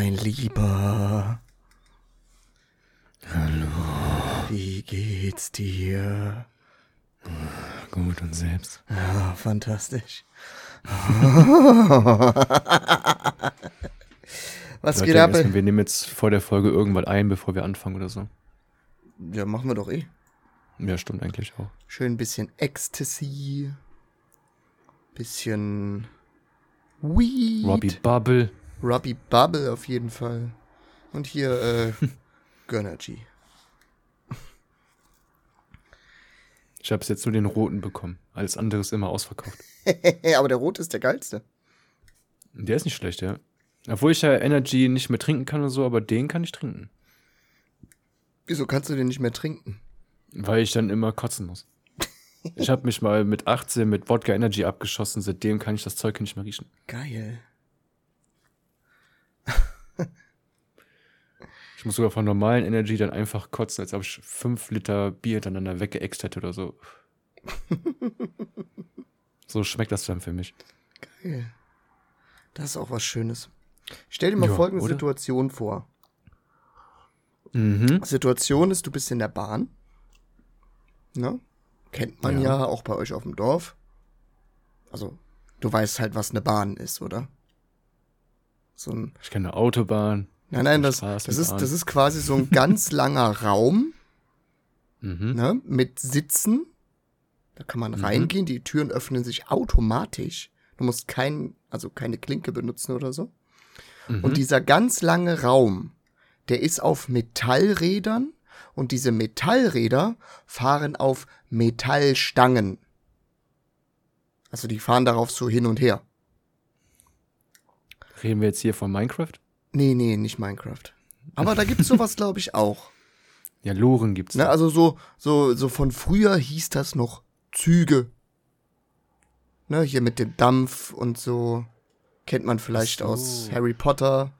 mein Lieber. Hallo. Wie geht's dir? Gut und selbst. Ja, fantastisch. Was Leute, geht ab? erstmal, Wir nehmen jetzt vor der Folge irgendwas ein, bevor wir anfangen oder so. Ja, machen wir doch eh. Ja, stimmt eigentlich auch. Schön ein bisschen Ecstasy. Bisschen Weed. Robbie Bubble. Robbie Bubble auf jeden Fall. Und hier, äh, Gönnergy. Ich habe jetzt nur den roten bekommen. Alles andere ist immer ausverkauft. Aber der rote ist der geilste. Der ist nicht schlecht, ja. Obwohl ich ja Energy nicht mehr trinken kann und so, aber den kann ich trinken. Wieso kannst du den nicht mehr trinken? Weil ich dann immer kotzen muss. Ich habe mich mal mit 18 mit Wodka Energy abgeschossen. Seitdem kann ich das Zeug nicht mehr riechen. Geil. Ich muss sogar von normalen Energy dann einfach kotzen, als ob ich fünf Liter Bier hintereinander weggeext hätte oder so. so schmeckt das dann für mich. Geil. Das ist auch was Schönes. Stell dir mal Ja, folgende oder? Situation vor. Mhm. Situation ist, du bist in der Bahn. Ne? Kennt man ja. Ja. auch bei euch auf dem Dorf. Also, du weißt halt, was eine Bahn ist, oder? So ein. Ich kenne eine Autobahn. Nein, nein, das, das, ist, das ist quasi so ein ganz langer Raum, Mhm. ne? Mit Sitzen. Da kann man reingehen, die Türen öffnen sich automatisch. Du musst kein, also keine Klinke benutzen oder so. Mhm. Und dieser ganz lange Raum, der ist auf Metallrädern und diese Metallräder fahren auf Metallstangen. Also die fahren darauf so hin und her. Reden wir jetzt hier von Minecraft? Nee, nee, nicht Minecraft. Aber da gibt's sowas, glaube ich, auch. Ja, Loren gibt's. Ne, da. also so, so, so von früher hieß das noch Züge. Ne, hier mit dem Dampf und so. Kennt man vielleicht so. aus Harry Potter.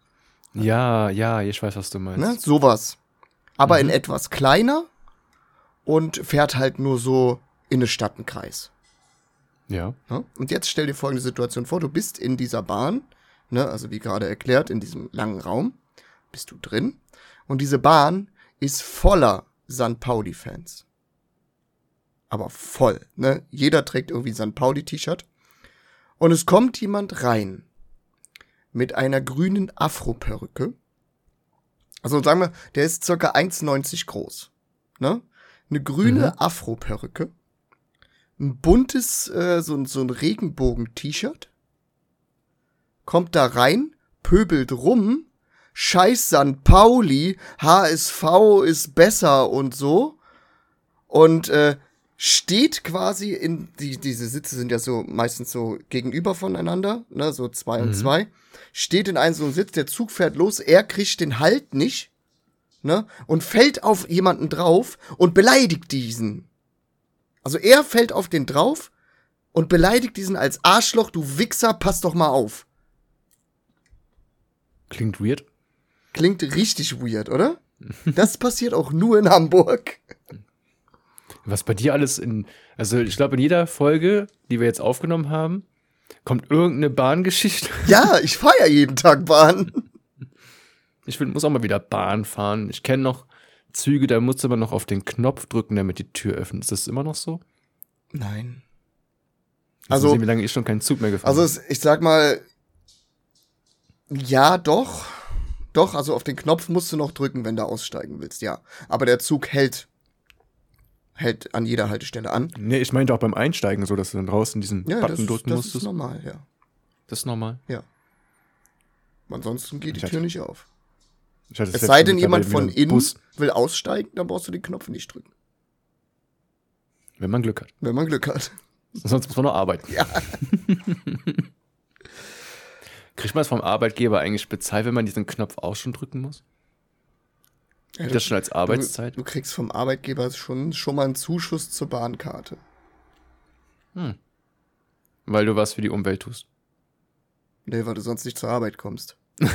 Ja, ja, ich weiß, was du meinst. Ne, sowas. Aber Mhm. in etwas kleiner und fährt halt nur so in eine Stadt einen Kreis. Ja. Ne? Und jetzt stell dir folgende Situation vor, du bist in dieser Bahn, ne, also wie gerade erklärt, in diesem langen Raum, bist du drin. Und diese Bahn ist voller St. Pauli-Fans. Aber voll, ne? Jeder trägt irgendwie ein St. Pauli-T-Shirt. Und es kommt jemand rein mit einer grünen Afro-Perücke. Also sagen wir, der ist circa 1,90 groß. Ne? Eine grüne Afro-Perücke ein buntes, äh, so, so ein Regenbogen-T-Shirt, kommt da rein, pöbelt rum, scheiß St. Pauli, HSV ist besser und so. Und äh, steht quasi in, die, diese Sitze sind ja so meistens so gegenüber voneinander, ne, so zwei und zwei, steht in einem so einem Sitz, der Zug fährt los, er kriegt den Halt nicht, ne, und fällt auf jemanden drauf und beleidigt diesen. Also er fällt auf den drauf und beleidigt diesen als Arschloch, du Wichser, pass doch mal auf. Klingt weird. Klingt richtig weird, oder? Das passiert auch nur in Hamburg. Was bei dir alles in. Also, ich glaube, in jeder Folge, die wir jetzt aufgenommen haben, kommt irgendeine Bahngeschichte. Ja, ich fahre ja jeden Tag Bahn. Ich will, muss auch mal wieder Bahn fahren. Ich kenne noch Züge, da musste man noch auf den Knopf drücken, damit die Tür öffnet. Ist das immer noch so? Nein. Also, Also- sehen, wie lange ich schon keinen Zug mehr gefahren Also es, ich sag mal, ja, doch. Doch, also auf den Knopf musst du noch drücken, wenn du aussteigen willst, ja. Aber der Zug hält, hält an jeder Haltestelle an. Nee, ich meinte auch beim Einsteigen so, dass du dann draußen diesen Ja, Button das, drücken das musstest. ist normal, ja. das ist normal. Ja. Ansonsten geht die Ich hatte- Tür nicht auf. Es das sei denn, jemand von innen Bus, will aussteigen, dann brauchst du den Knopf nicht drücken. wenn man Glück hat. Wenn man Glück hat. Sonst muss man noch arbeiten. Ja. Kriegt man es vom Arbeitgeber eigentlich bezahlt, wenn man diesen Knopf auch schon drücken muss? Ja, Geht das schon als Arbeitszeit? Du, du kriegst vom Arbeitgeber schon, schon mal einen Zuschuss zur Bahnkarte. Weil du was für die Umwelt tust. Nee, weil du sonst nicht zur Arbeit kommst. ja,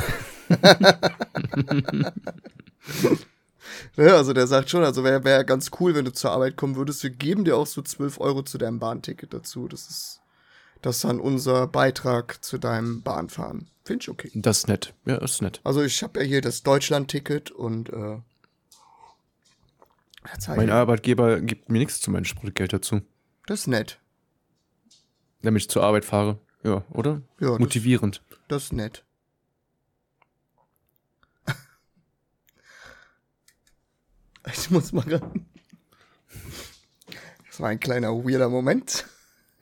also der sagt schon, also wäre wär ganz cool, wenn du zur Arbeit kommen würdest. Wir geben dir auch so 12 Euro zu deinem Bahnticket dazu. Das ist, Das ist dann unser Beitrag zu deinem Bahnfahren. Finde ich okay. Das ist nett. Ja, ist nett. Also ich habe ja hier das Deutschland-Ticket und äh, Mein. Arbeitgeber gibt mir nichts zu meinem Spritgeld dazu. das ist nett. Wenn ich zur Arbeit fahre. Ja, oder? Ja, das- Motivierend. Das ist nett. Ich muss mal ran. Das war ein kleiner weirder Moment.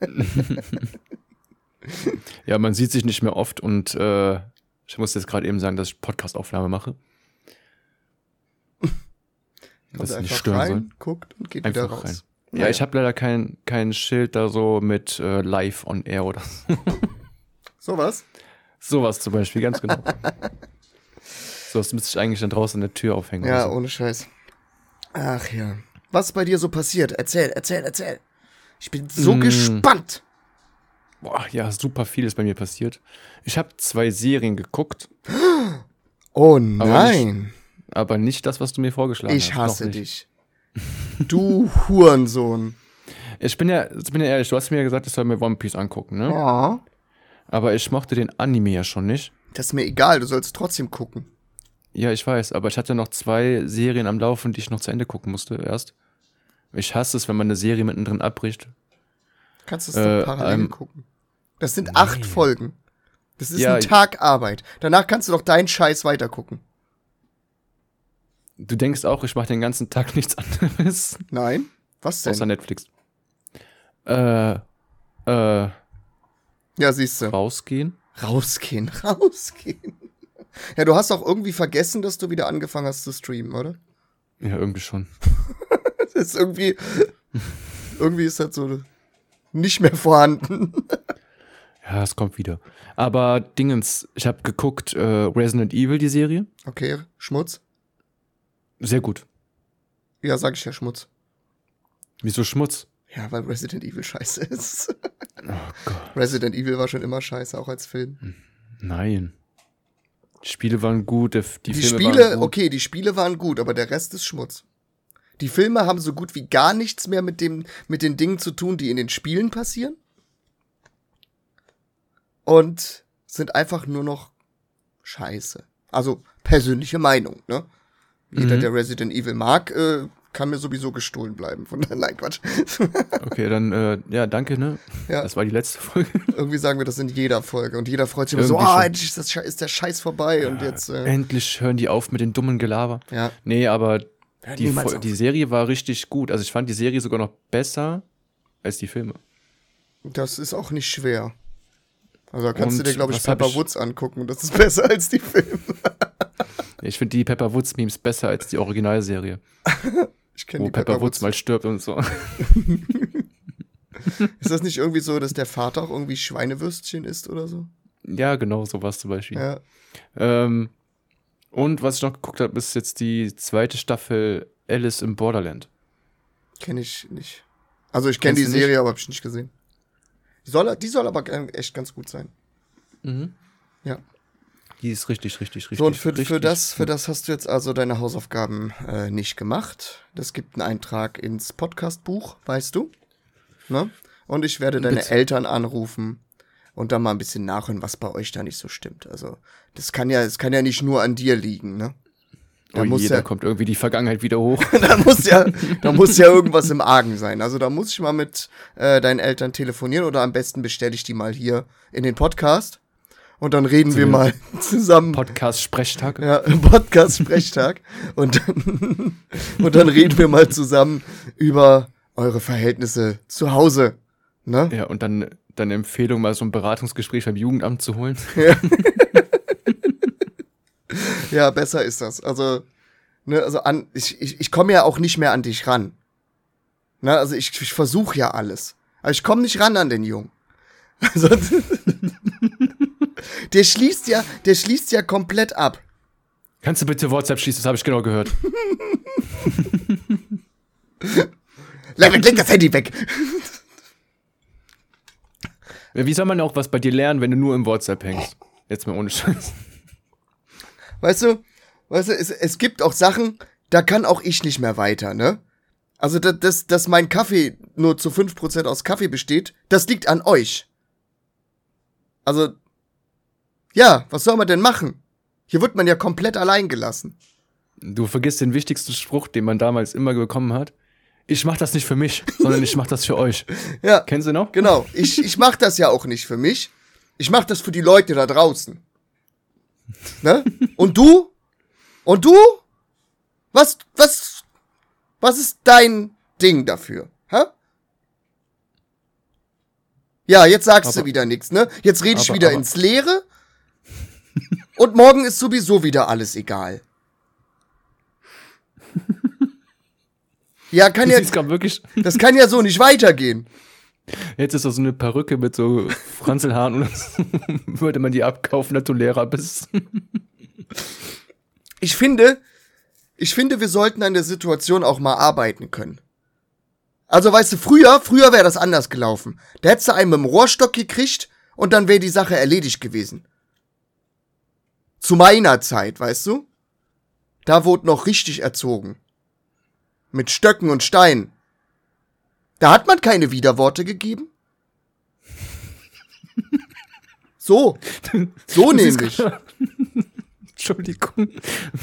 Ja, man sieht sich nicht mehr oft und äh, ich muss jetzt gerade eben sagen, dass ich Podcast-Aufnahme mache. Dass es nicht einfach stören rein, soll. guckt und geht wieder Einfach raus. rein. Ja, ich habe leider kein, kein Schild da so mit äh, Live on Air oder Sowas? sowas zum Beispiel, ganz genau. sowas müsste ich eigentlich dann draußen an der Tür aufhängen. Ja, so. ohne Scheiß. Ach ja. Was ist bei dir so passiert? Erzähl, erzähl, erzähl. Ich bin so Mm. gespannt. Boah, ja, super viel ist bei mir passiert. Ich habe zwei Serien geguckt, Oh nein. aber nicht das, was du mir vorgeschlagen hast. Ich hasse nicht. dich. Du Hurensohn. Ich bin ja, ich bin ja ehrlich, du hast mir ja gesagt, ich soll mir One Piece angucken, ne? Ja. Aber ich mochte den Anime ja schon nicht. Das ist mir egal, du sollst trotzdem gucken. Ja, ich weiß, aber ich hatte noch zwei Serien am Laufen, die ich noch zu Ende gucken musste erst. Ich hasse es, wenn man eine Serie mittendrin abbricht. Kannst du es Äh, doch parallel ähm, gucken. Das sind acht Folgen. Das ist Ja, ein Tag Arbeit. Danach kannst du doch deinen Scheiß weitergucken. Du denkst auch, ich mache den ganzen Tag nichts anderes, Nein? Was denn? außer Netflix. Äh, äh, ja, siehst du. rausgehen? Rausgehen, rausgehen. Ja, du hast auch irgendwie vergessen, dass du wieder angefangen hast zu streamen, oder? Ja, irgendwie schon. Das ist irgendwie, irgendwie ist das so nicht mehr vorhanden. Ja, es kommt wieder. Aber Dingens, ich habe geguckt, äh, Resident Evil, die Serie. Okay, Schmutz? Sehr gut. Ja, sag ich ja Schmutz. Wieso Schmutz? Ja, weil Resident Evil scheiße ist. Oh Gott. Resident Evil war schon immer scheiße, auch als Film. Nein. Die Spiele waren gut, die, Die Filme Spiele, waren gut. okay, die Spiele waren gut, aber der Rest ist Schmutz. Die Filme haben so gut wie gar nichts mehr mit, dem, mit den Dingen zu tun, die in den Spielen passieren. Und sind einfach nur noch scheiße. Also persönliche Meinung, ne? Jeder, Mhm. der Resident Evil mag, äh, kann mir sowieso gestohlen bleiben. Von daher, nein, Quatsch. Okay, dann, äh, ja, danke, ne? Ja. Das war die letzte Folge. Irgendwie sagen wir das in jeder Folge. Und jeder freut sich immer so, ah, endlich ist, ist der Scheiß vorbei. Und jetzt, äh, Endlich hören die auf mit den dummen Gelaber. ja. Nee, aber die, die Serie war richtig gut. Also ich fand die Serie sogar noch besser als die Filme. Das ist auch nicht schwer. Also da kannst du Und dir, glaube ich, Pepper ich- Woods angucken. Das ist besser als die Filme. Ich finde die Pepper Woods Memes besser als die Originalserie, Ich kenne wo die Pepper, Woods mal stirbt und so. Ist das nicht irgendwie so, dass der Vater auch irgendwie Schweinewürstchen isst oder so? ja, genau, sowas zum Beispiel. Ja. Ähm, und was ich noch geguckt habe, ist jetzt die zweite Staffel Alice im Borderland. Kenne ich nicht. Also ich kenne die du nicht? Serie, aber habe ich nicht gesehen. Die soll, die soll aber g- echt ganz gut sein. Ja. Die ist richtig, richtig, richtig. So, und für, richtig für, das, für das hast du jetzt also deine Hausaufgaben äh, nicht gemacht. Das gibt einen Eintrag ins Podcastbuch, weißt du? Ne? Und ich werde deine Bitte. Eltern anrufen und dann mal ein bisschen nachhören, was bei euch da nicht so stimmt. Also, das kann ja, es kann ja nicht nur an dir liegen, ne? Da oh muss je, ja, da kommt irgendwie die Vergangenheit wieder hoch. da muss ja, da muss ja irgendwas im Argen sein. Also da muss ich mal mit äh, deinen Eltern telefonieren oder am besten bestelle ich die mal hier in den Podcast und dann reden wir dem mal zusammen. Podcast-Sprechtag. Ja, Podcast-Sprechtag. Und dann, und dann reden wir mal zusammen über eure Verhältnisse zu Hause. Ne? Ja, und dann, dann Empfehlung, mal so ein Beratungsgespräch beim Jugendamt zu holen. Ja, besser ist das. Also, ne, also an, ich, ich, ich komme ja auch nicht mehr an dich ran. Ne, also ich, ich versuche ja alles. Aber ich komme nicht ran an den Jungen. Also, der schließt ja, der schließt ja komplett ab. Kannst du bitte WhatsApp schließen? Das habe ich genau gehört. Leg, leg das Handy weg. Ja, Wie soll man auch was bei dir lernen, wenn du nur im WhatsApp hängst? Jetzt mal ohne Scheiß. Weißt du, weißt du, es, es gibt auch Sachen, da kann auch ich nicht mehr weiter, ne? Also, dass, dass, dass mein Kaffee nur zu 5% aus Kaffee besteht, das liegt an euch. Also, ja, was soll man denn machen? Hier wird man ja komplett allein gelassen. Du vergisst den wichtigsten Spruch, den man damals immer bekommen hat. Ich mach das nicht für mich, sondern ich mach das für euch. Ja, Kennst du noch? genau. Ich, ich mach das ja auch nicht für mich. Ich mach das für die Leute da draußen. Ne? Und du? Und du? Was, was, was ist dein Ding dafür? Hä? Ja, jetzt sagst du Aber- wieder nichts, ne? Jetzt rede ich aber- wieder aber- ins Leere. Und morgen ist sowieso wieder alles egal. Ja, kann Du ja, wirklich, das kann ja so nicht weitergehen. Jetzt ist das so eine Perücke mit so Franzelhaaren und würde man die abkaufen, dass du Lehrer bist. Ich finde, ich finde, wir sollten an der Situation auch mal arbeiten können. Also, weißt du, früher, früher wäre das anders gelaufen. Da hättest du einen mit dem Rohrstock gekriegt und dann wäre die Sache erledigt gewesen. Zu meiner Zeit, weißt du? Da wurde noch richtig erzogen. Mit Stöcken und Steinen. Da hat man keine Widerworte gegeben. So. So nämlich. grad- Entschuldigung,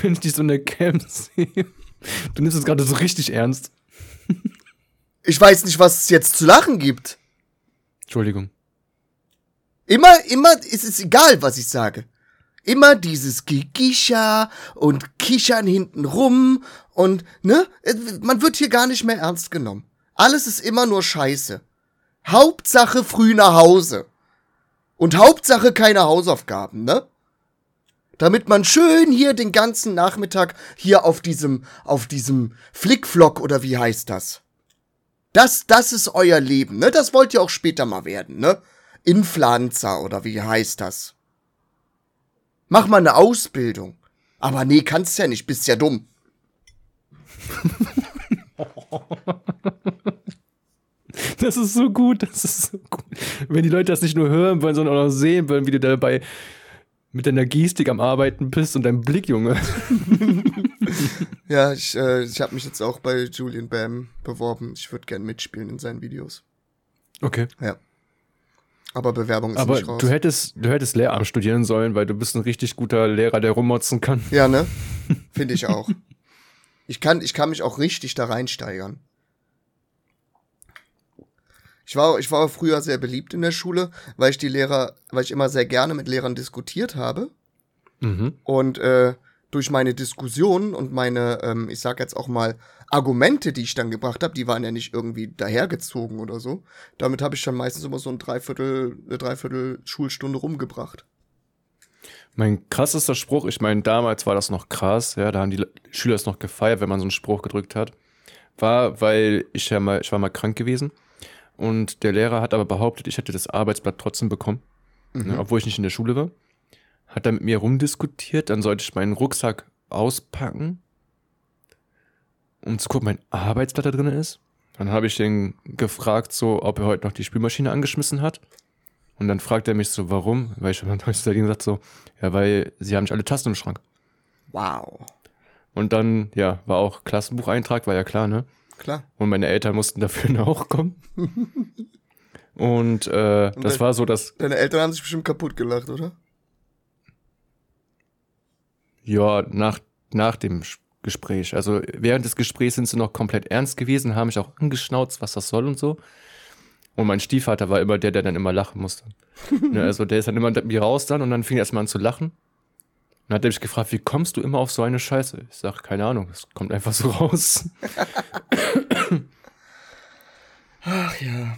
wenn ich dich so in der Cam sehe. Du nimmst es gerade so richtig ernst. Ich weiß nicht, was es jetzt zu lachen gibt. Entschuldigung. Immer, immer, es ist egal, was ich sage. Immer dieses Gekicher und Kichern hinten rum und, ne? Man wird hier gar nicht mehr ernst genommen. Alles ist immer nur Scheiße. Hauptsache früh nach Hause. Und Hauptsache keine Hausaufgaben, ne? Damit man schön hier den ganzen Nachmittag hier auf diesem, auf diesem Flickflock oder wie heißt das? Das, das ist euer Leben, ne? Das wollt ihr auch später mal werden, ne? Influencer oder wie heißt das? Mach mal eine Ausbildung. Aber nee, kannst ja nicht, bist ja dumm. Das ist so gut, das ist so gut. Wenn die Leute das nicht nur hören wollen, sondern auch noch sehen wollen, wie du dabei mit deiner Gestik am Arbeiten bist und deinem Blick, Junge. Ja, ich, äh, ich habe mich jetzt auch bei Julian Bam beworben. Ich würde gern mitspielen in seinen Videos. Okay. Ja. Aber Bewerbung ist Aber nicht raus. du hättest, du hättest Lehramt studieren sollen, weil du bist ein richtig guter Lehrer, der rummotzen kann. ja, ne? Finde ich auch. Ich kann, ich kann mich auch richtig da reinsteigern. Ich war, ich war früher sehr beliebt in der Schule, weil ich die Lehrer, weil ich immer sehr gerne mit Lehrern diskutiert habe. Mhm. Und äh, durch meine Diskussionen und meine, ähm, ich sag jetzt auch mal, Argumente, die ich dann gebracht habe, die waren ja nicht irgendwie dahergezogen oder so. Damit habe ich dann meistens immer so ein Dreiviertel, eine Dreiviertel Schulstunde rumgebracht. Mein krassester Spruch, ich meine, damals war das noch krass, ja, da haben die Le- Schüler es noch gefeiert, wenn man so einen Spruch gedrückt hat, war, weil ich ja mal, ich war mal krank gewesen und der Lehrer hat aber behauptet, ich hätte das Arbeitsblatt trotzdem bekommen, ne, obwohl ich nicht in der Schule war. Hat dann mit mir rumdiskutiert, dann sollte ich meinen Rucksack auspacken, um zu gucken, mein Arbeitsblatt da drin ist. Dann habe ich den gefragt, so, ob er heute noch die Spülmaschine angeschmissen hat. Und dann fragt er mich so, warum? Weil ich dann habe ich dagegen gesagt so, ja, weil sie haben nicht alle Tasten im Schrank. Wow. Und dann, ja, war auch Klassenbucheintrag, war ja klar, ne? Klar. Und meine Eltern mussten dafür auch kommen. Und äh, das dann- war so, dass, Deine Eltern haben sich bestimmt kaputt gelacht, oder? ja, nach, nach dem Gespräch, also während des Gesprächs sind sie noch komplett ernst gewesen, haben mich auch angeschnauzt, was das soll und so. Und mein Stiefvater war immer der, der dann immer lachen musste. ne, also der ist dann immer mit mir raus dann und dann fing er erstmal an zu lachen. Dann hat er mich gefragt, wie kommst du immer auf so eine Scheiße? Ich sag, keine Ahnung, es kommt einfach so raus. Ach ja.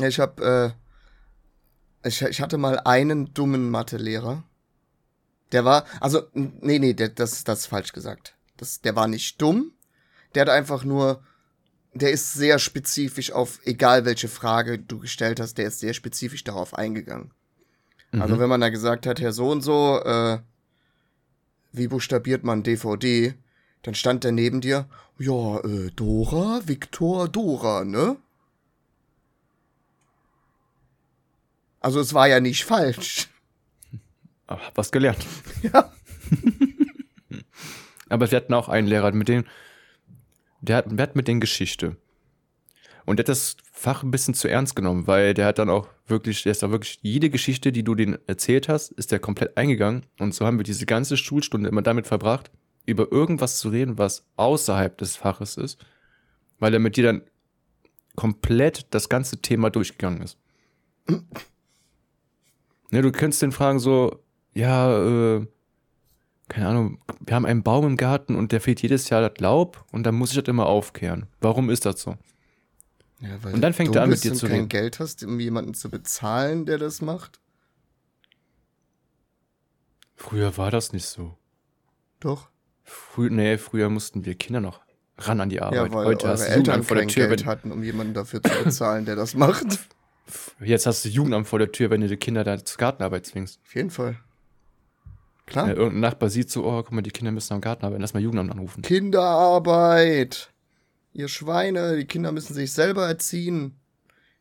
Ich hab, äh, ich, ich hatte mal einen dummen Mathelehrer. Der war, also, nee, nee, der, das, das ist falsch gesagt. Das, der war nicht dumm. Der hat einfach nur, der ist sehr spezifisch auf, egal welche Frage du gestellt hast, der ist sehr spezifisch darauf eingegangen. Also wenn man da gesagt hat, Herr so und so, äh, wie buchstabiert man DVD? Dann stand der neben dir, ja, äh, Dora, Viktor, Dora, ne? Also es war ja nicht falsch. Ah, Hab was gelernt. Ja. Aber wir hatten auch einen Lehrer, mit dem, der hat, der hat mit den Geschichte. Und der hat das Fach ein bisschen zu ernst genommen, weil der hat dann auch wirklich, der ist da wirklich jede Geschichte, die du denen erzählt hast, ist der komplett eingegangen. Und so haben wir diese ganze Schulstunde immer damit verbracht, über irgendwas zu reden, was außerhalb des Faches ist, weil er mit dir dann komplett das ganze Thema durchgegangen ist. ne, du könntest den fragen so, ja, äh, keine Ahnung, wir haben einen Baum im Garten und der fehlt jedes Jahr das Laub und dann muss ich das immer aufkehren. Warum ist das so? Ja, weil Und dann fängt du er an, mit dir zu kein reden. Geld hast, um jemanden zu bezahlen, der das macht. Früher war das nicht so. Doch. Früh, nee, früher mussten wir Kinder noch ran an die Arbeit. Ja, weil Heute hast du Eltern Jugendamt vor der kein Tür. Geld Wenn, hatten, um jemanden dafür zu bezahlen, der das macht. jetzt hast du Jugendamt vor der Tür, wenn du die Kinder da zur Gartenarbeit zwingst. Auf jeden Fall. Klar. Ja, irgendein Nachbar sieht so, oh, guck mal, die Kinder müssen am Garten arbeiten, lass mal Jugendamt anrufen. Kinderarbeit. Ihr Schweine, die Kinder müssen sich selber erziehen.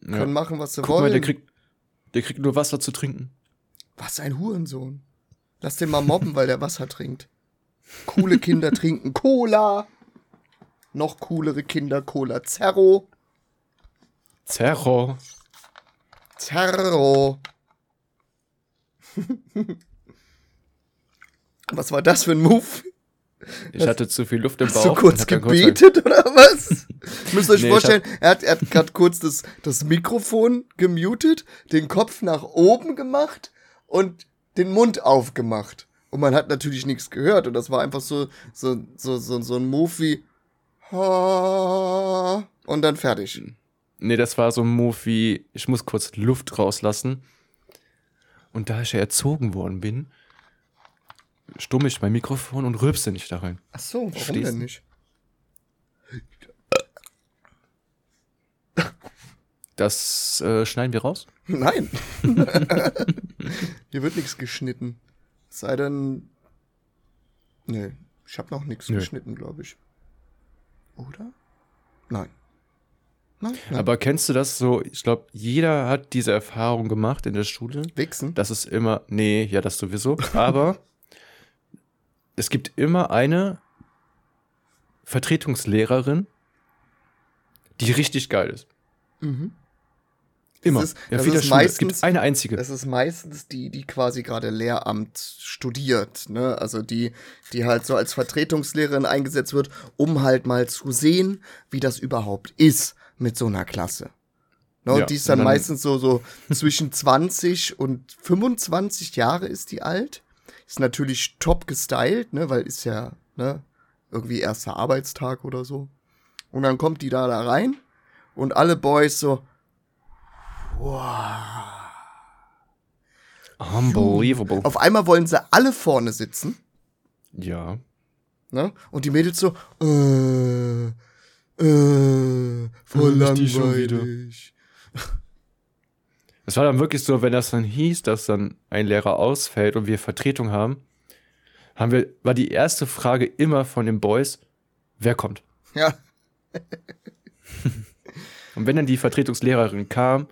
Ja. Können machen, was sie Guck wollen. mal, der kriegt, der kriegt nur Wasser zu trinken. Was ein Hurensohn. Lass den mal mobben, weil der Wasser trinkt. Coole Kinder trinken Cola. Noch coolere Kinder Cola Zerro. Zerro. Zerro. Was war das für ein Move? Ich hatte zu viel Luft im Bauch. Hast du kurz gebetet oder was? Müsst ihr euch Nee, vorstellen, er hat, er hat gerade kurz das, das Mikrofon gemutet, den Kopf nach oben gemacht und den Mund aufgemacht. Und man hat natürlich nichts gehört. Und das war einfach so, so, so, so, so ein Move wie und dann fertig. Nee, das war so ein Move wie, ich muss kurz Luft rauslassen. Und da ich ja erzogen worden bin, stumme ich mein Mikrofon und rülpse nicht da rein. Ach so, warum Verstehst denn nicht? Das äh, schneiden wir raus. Nein. Hier wird nichts geschnitten. Es Sei denn. Nee, ich habe noch nichts Nö. geschnitten, glaube ich. Oder? Nein. Nein, nein. Aber kennst du das so? Ich glaube, jeder hat diese Erfahrung gemacht in der Schule. Wichsen? Das ist immer, nee, ja, das sowieso. Aber es gibt immer eine Vertretungslehrerin, die richtig geil ist. Mhm. Immer. ist- ja, das ist. Es meistens- gibt eine einzige. Das ist meistens die, die quasi gerade Lehramt studiert, ne? Also die, die halt so als Vertretungslehrerin eingesetzt wird, um halt mal zu sehen, wie das überhaupt ist mit so einer Klasse. Ne? Und Ja, die ist dann, dann- meistens so, so zwischen 20 und 25 Jahre ist die alt. Ist natürlich top gestylt, ne? Weil ist ja, ne? Irgendwie erster Arbeitstag oder so. Und dann kommt die da, da rein und alle Boys so, Unbelievable. Auf einmal wollen sie alle vorne sitzen, Ja. ne? Und die Mädels so, äh, äh, voll schon langweilig. Es war dann wirklich so, wenn das dann hieß, dass dann ein Lehrer ausfällt und wir Vertretung haben, haben wir, war die erste Frage immer von den Boys, wer kommt? Ja, Und wenn dann die Vertretungslehrerin kam,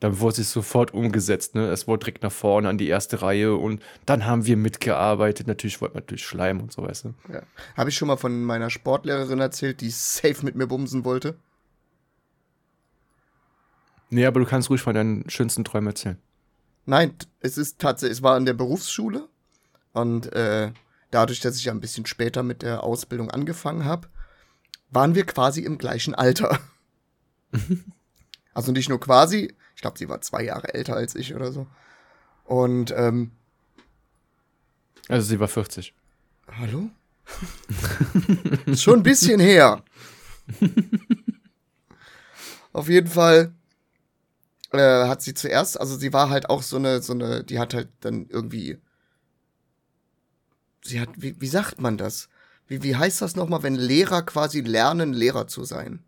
dann wurde sie sofort umgesetzt, ne? Es wurde direkt nach vorne an die erste Reihe und dann haben wir mitgearbeitet. Natürlich wollten wir natürlich schleimen und so, weißt du. ja. Habe ich schon mal von meiner Sportlehrerin erzählt, die safe mit mir bumsen wollte? Nee, aber du kannst ruhig von deinen schönsten Träumen erzählen. Nein, es ist tatsächlich, es war in der Berufsschule und äh, dadurch, dass ich ja ein bisschen später mit der Ausbildung angefangen habe, waren wir quasi im gleichen Alter. also nicht nur quasi, ich glaube, sie war zwei Jahre älter als ich oder so. Und ähm, Also sie war 40. Hallo? ist schon ein bisschen her. Auf jeden Fall äh, hat sie zuerst, also sie war halt auch so eine, so eine, die hat halt dann irgendwie, sie hat, wie, wie sagt man das? Wie, wie heißt das nochmal, wenn Lehrer quasi lernen, Lehrer zu sein?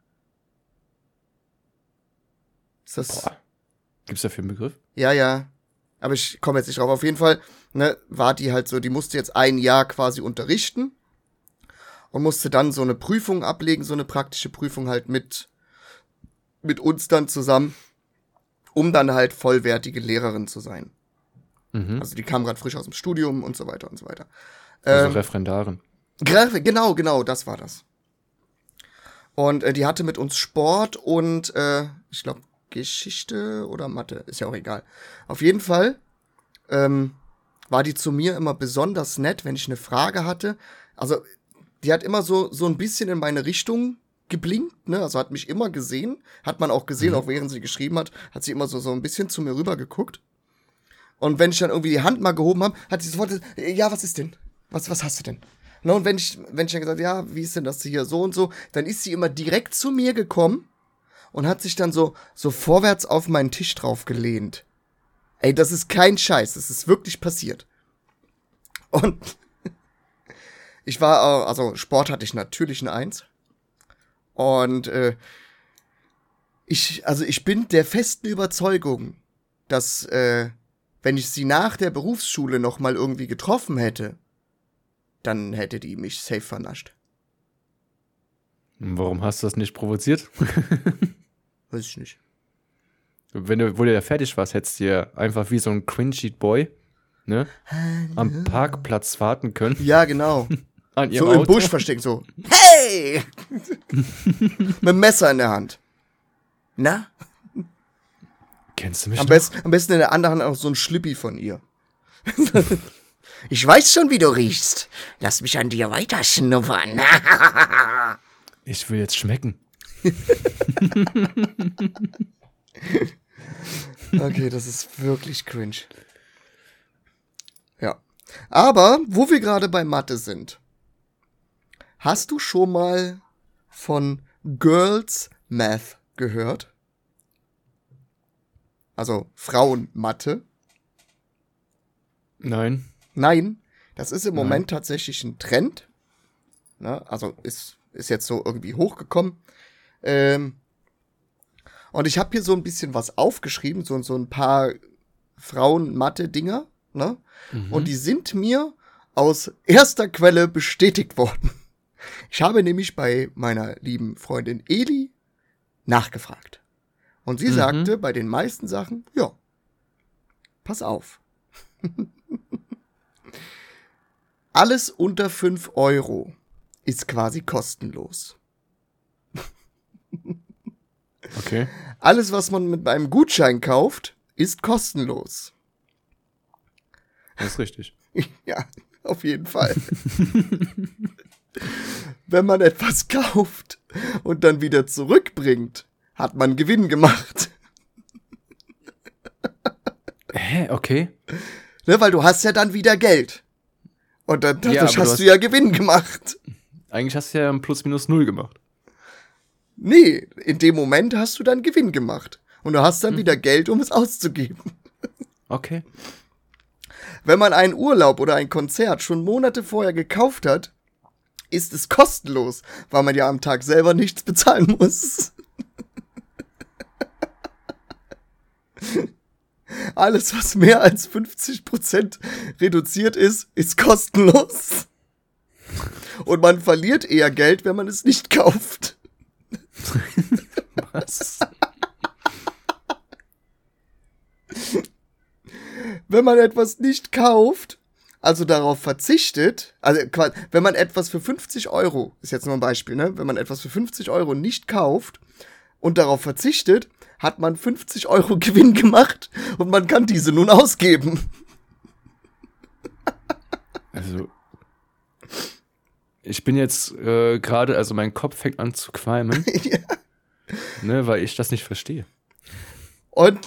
Ist das? Boah. Gibt's dafür einen Begriff? Ja, ja. Aber ich komme jetzt nicht drauf. Auf jeden Fall, ne, war die halt so, die musste jetzt ein Jahr quasi unterrichten und musste dann so eine Prüfung ablegen, so eine praktische Prüfung halt mit, mit uns dann zusammen, um dann halt vollwertige Lehrerin zu sein. Mhm. Also die kam gerade frisch aus dem Studium und so weiter und so weiter. Also Ähm, Referendarin. Gra- Genau, genau, das war das. Und äh, die hatte mit uns Sport und äh, ich glaube Geschichte oder Mathe, ist ja auch egal. Auf jeden Fall ähm, war die zu mir immer besonders nett, wenn ich eine Frage hatte. Also die hat immer so so ein bisschen in meine Richtung geblinkt, ne? Also hat mich immer gesehen, hat man auch gesehen, mhm. auch während sie geschrieben hat, hat sie immer so so ein bisschen zu mir rüber geguckt. Und wenn ich dann irgendwie die Hand mal gehoben habe, hat sie sofort, ja, was ist denn? Was, was hast du denn? Na, und wenn ich, wenn ich dann gesagt ja, wie ist denn das hier so und so, dann ist sie immer direkt zu mir gekommen und hat sich dann so, so vorwärts auf meinen Tisch drauf gelehnt. Ey, das ist kein Scheiß, das ist wirklich passiert. Und ich war, also Sport hatte ich natürlich eine Eins. Und äh, ich, also ich bin der festen Überzeugung, dass äh, wenn ich sie nach der Berufsschule noch mal irgendwie getroffen hätte, dann hätte die mich safe vernascht. Warum hast du das nicht provoziert? Weiß ich nicht. Wenn du, wo du ja fertig warst, hättest du ja einfach wie so ein Cringe Boy, ne, am Parkplatz warten können. Ja, genau. An so Auto. im Busch versteckt, so. Hey! Mit dem Messer in der Hand. Na? Kennst du mich am, best, am besten in der anderen Hand auch so ein Schlippi von ihr. ich weiß schon, wie du riechst. Lass mich an dir weiter schnuppern. ich will jetzt schmecken. okay, das ist wirklich cringe. Ja. Aber, wo wir gerade bei Mathe sind. Hast du schon mal von Girls Math gehört? Also Frauenmathe? Nein. Nein, das ist im Nein. Moment tatsächlich ein Trend. Ne? Also ist, ist jetzt so irgendwie hochgekommen. Ähm, und ich habe hier so ein bisschen was aufgeschrieben, so, so ein paar Frauen-Mathe-Dinger. Ne? Mhm. Und die sind mir aus erster Quelle bestätigt worden. Ich habe nämlich bei meiner lieben Freundin Eli nachgefragt. Und sie mhm. sagte bei den meisten Sachen, ja, pass auf. Alles unter 5 Euro ist quasi kostenlos. Okay. Alles, was man mit einem Gutschein kauft, ist kostenlos. Das ist richtig. ja, auf jeden Fall. Wenn man etwas kauft und dann wieder zurückbringt, hat man Gewinn gemacht. Hä, okay. Ne, weil du hast ja dann wieder Geld. Und dann dadurch ja, hast, du hast, ja Gewinn gemacht. Eigentlich hast du ja ein Plus minus null gemacht. Nee, in dem Moment hast du dann Gewinn gemacht. Und du hast dann hm. wieder Geld, um es auszugeben. Okay. Wenn man einen Urlaub oder ein Konzert schon Monate vorher gekauft hat, ist es kostenlos, weil man ja am Tag selber nichts bezahlen muss. Alles, was mehr als 50% reduziert ist, ist kostenlos. Und man verliert eher Geld, wenn man es nicht kauft. Was? wenn man etwas nicht kauft, also darauf verzichtet, also wenn man etwas für 50 Euro, ist jetzt nur ein Beispiel, ne? Wenn man etwas für 50 Euro nicht kauft und darauf verzichtet, hat man 50 Euro Gewinn gemacht und man kann diese nun ausgeben. Also, ich bin jetzt äh, gerade, also mein Kopf fängt an zu qualmen, ja. ne, weil ich das nicht verstehe. Und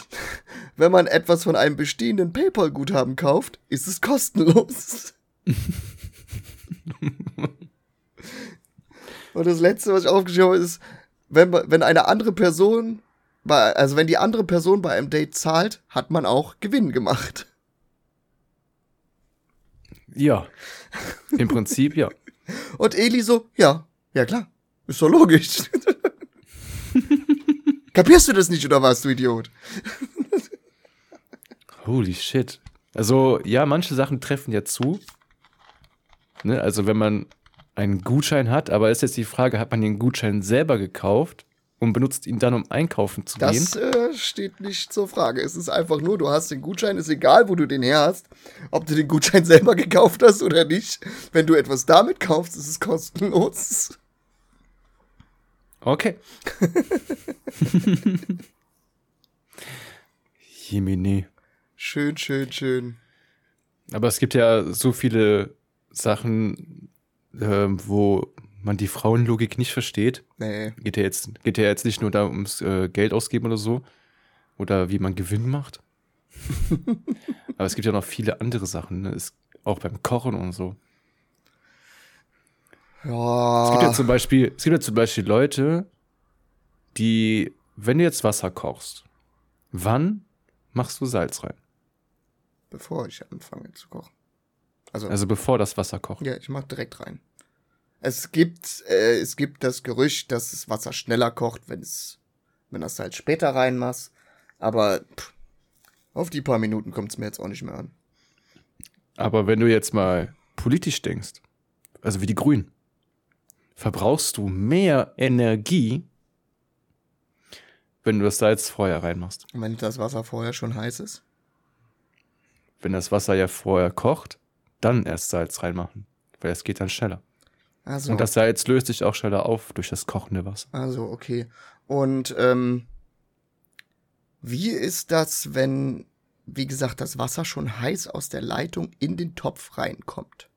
wenn man etwas von einem bestehenden PayPal-Guthaben kauft, ist es kostenlos. Und das letzte, was ich aufgeschrieben habe, ist, wenn, wenn eine andere Person, bei, also wenn die andere Person bei einem Date zahlt, hat man auch Gewinn gemacht. Ja. Im Prinzip ja. Und Eli so, ja, ja klar, ist doch logisch. Kapierst du das nicht oder was, du Idiot? Holy shit. Also, ja, manche Sachen treffen ja zu. Ne? Also, wenn man einen Gutschein hat, aber ist jetzt die Frage, hat man den Gutschein selber gekauft und benutzt ihn dann, um einkaufen zu das, gehen? Das äh, steht nicht zur Frage. Es ist einfach nur, du hast den Gutschein, ist egal, wo du den her hast, ob du den Gutschein selber gekauft hast oder nicht. Wenn du etwas damit kaufst, ist es kostenlos. Okay. Jemine. Schön, schön, schön. Aber es gibt ja so viele Sachen, ähm, wo man die Frauenlogik nicht versteht. Nee. Geht ja jetzt, geht ja jetzt nicht nur da ums äh, Geld ausgeben oder so. Oder wie man Gewinn macht. Aber es gibt ja noch viele andere Sachen, ne? es, auch beim Kochen und so. Ja. Es gibt ja zum Beispiel, es gibt ja zum Beispiel Leute, die, wenn du jetzt Wasser kochst, wann machst du Salz rein? bevor ich anfange zu kochen. Also, Also bevor das Wasser kocht. ja, ich mach direkt rein. Es gibt, äh, es gibt das Gerücht, dass das Wasser schneller kocht, wenn es, wenn das Salz später reinmachst. Aber pff, auf die paar Minuten kommt es mir jetzt auch nicht mehr an. Aber wenn du jetzt mal politisch denkst, also wie die Grünen, verbrauchst du mehr Energie, wenn du das Salz vorher reinmachst. Und wenn das Wasser vorher schon heiß ist? Wenn das Wasser ja vorher kocht, dann erst Salz reinmachen, weil es geht dann schneller. Also, Und das Salz löst sich auch schneller auf durch das kochende Wasser. also okay. Und ähm, wie ist das, wenn, wie gesagt, das Wasser schon heiß aus der Leitung in den Topf reinkommt?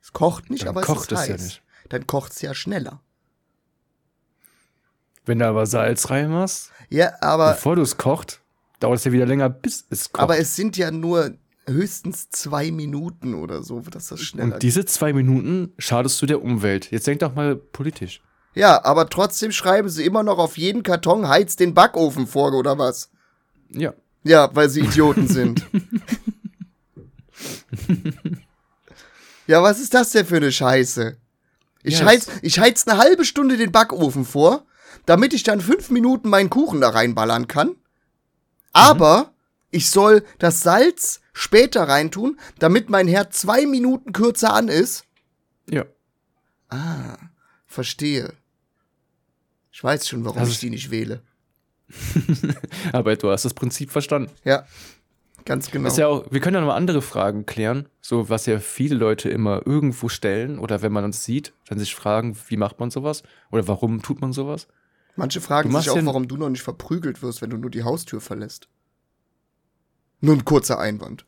Es kocht nicht, Dann aber kocht es es ist ja heiß. nicht. Dann kocht es ja schneller. Wenn du aber Salz reinmachst, Ja, aber, bevor du es kocht, dauert es ja wieder länger, bis es kocht. aber es sind ja nur höchstens zwei Minuten oder so, dass das schneller Und diese zwei Minuten schadest du der Umwelt. Jetzt denk doch mal politisch. Ja, aber trotzdem schreiben sie immer noch auf jeden Karton, heiz den Backofen vor, oder was? Ja. Ja, weil sie Idioten sind. ja, was ist das denn für eine Scheiße? Ich, Ja, heiz, ich heiz eine halbe Stunde den Backofen vor, damit ich dann fünf Minuten meinen Kuchen da reinballern kann. Aber ich soll das Salz später reintun, damit mein Herd zwei Minuten kürzer an ist. Ja. Ah, verstehe. Ich weiß schon, warum Das ich die nicht wähle. Aber du hast das Prinzip verstanden. Ja, ganz genau. Ist ja auch, wir können ja noch andere Fragen klären, so was ja viele Leute immer irgendwo stellen oder wenn man uns sieht, dann sich fragen, wie macht man sowas oder warum tut man sowas? Manche fragen sich auch, warum du noch nicht verprügelt wirst, wenn du nur die Haustür verlässt. Nur ein kurzer Einwand.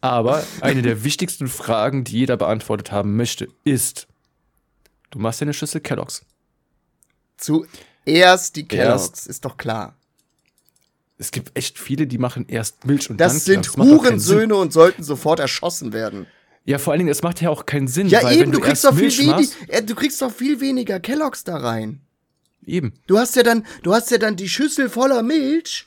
Aber eine der wichtigsten Fragen, die jeder beantwortet haben möchte, ist, du machst ja eine Schüssel Kelloggs. Zuerst die Kelloggs, Erst- ist doch klar. Es gibt echt viele, die machen erst Milch und Das dann sind keinen Sinn. Hurensöhne und sollten sofort erschossen werden. Ja, vor allen Dingen, es macht ja auch keinen Sinn. Ja, weil eben, wenn du kriegst erst doch viel Milch wenig, machst, äh, du kriegst doch viel weniger Kelloggs da rein. Eben. Du hast ja dann, du hast ja dann die Schüssel voller Milch,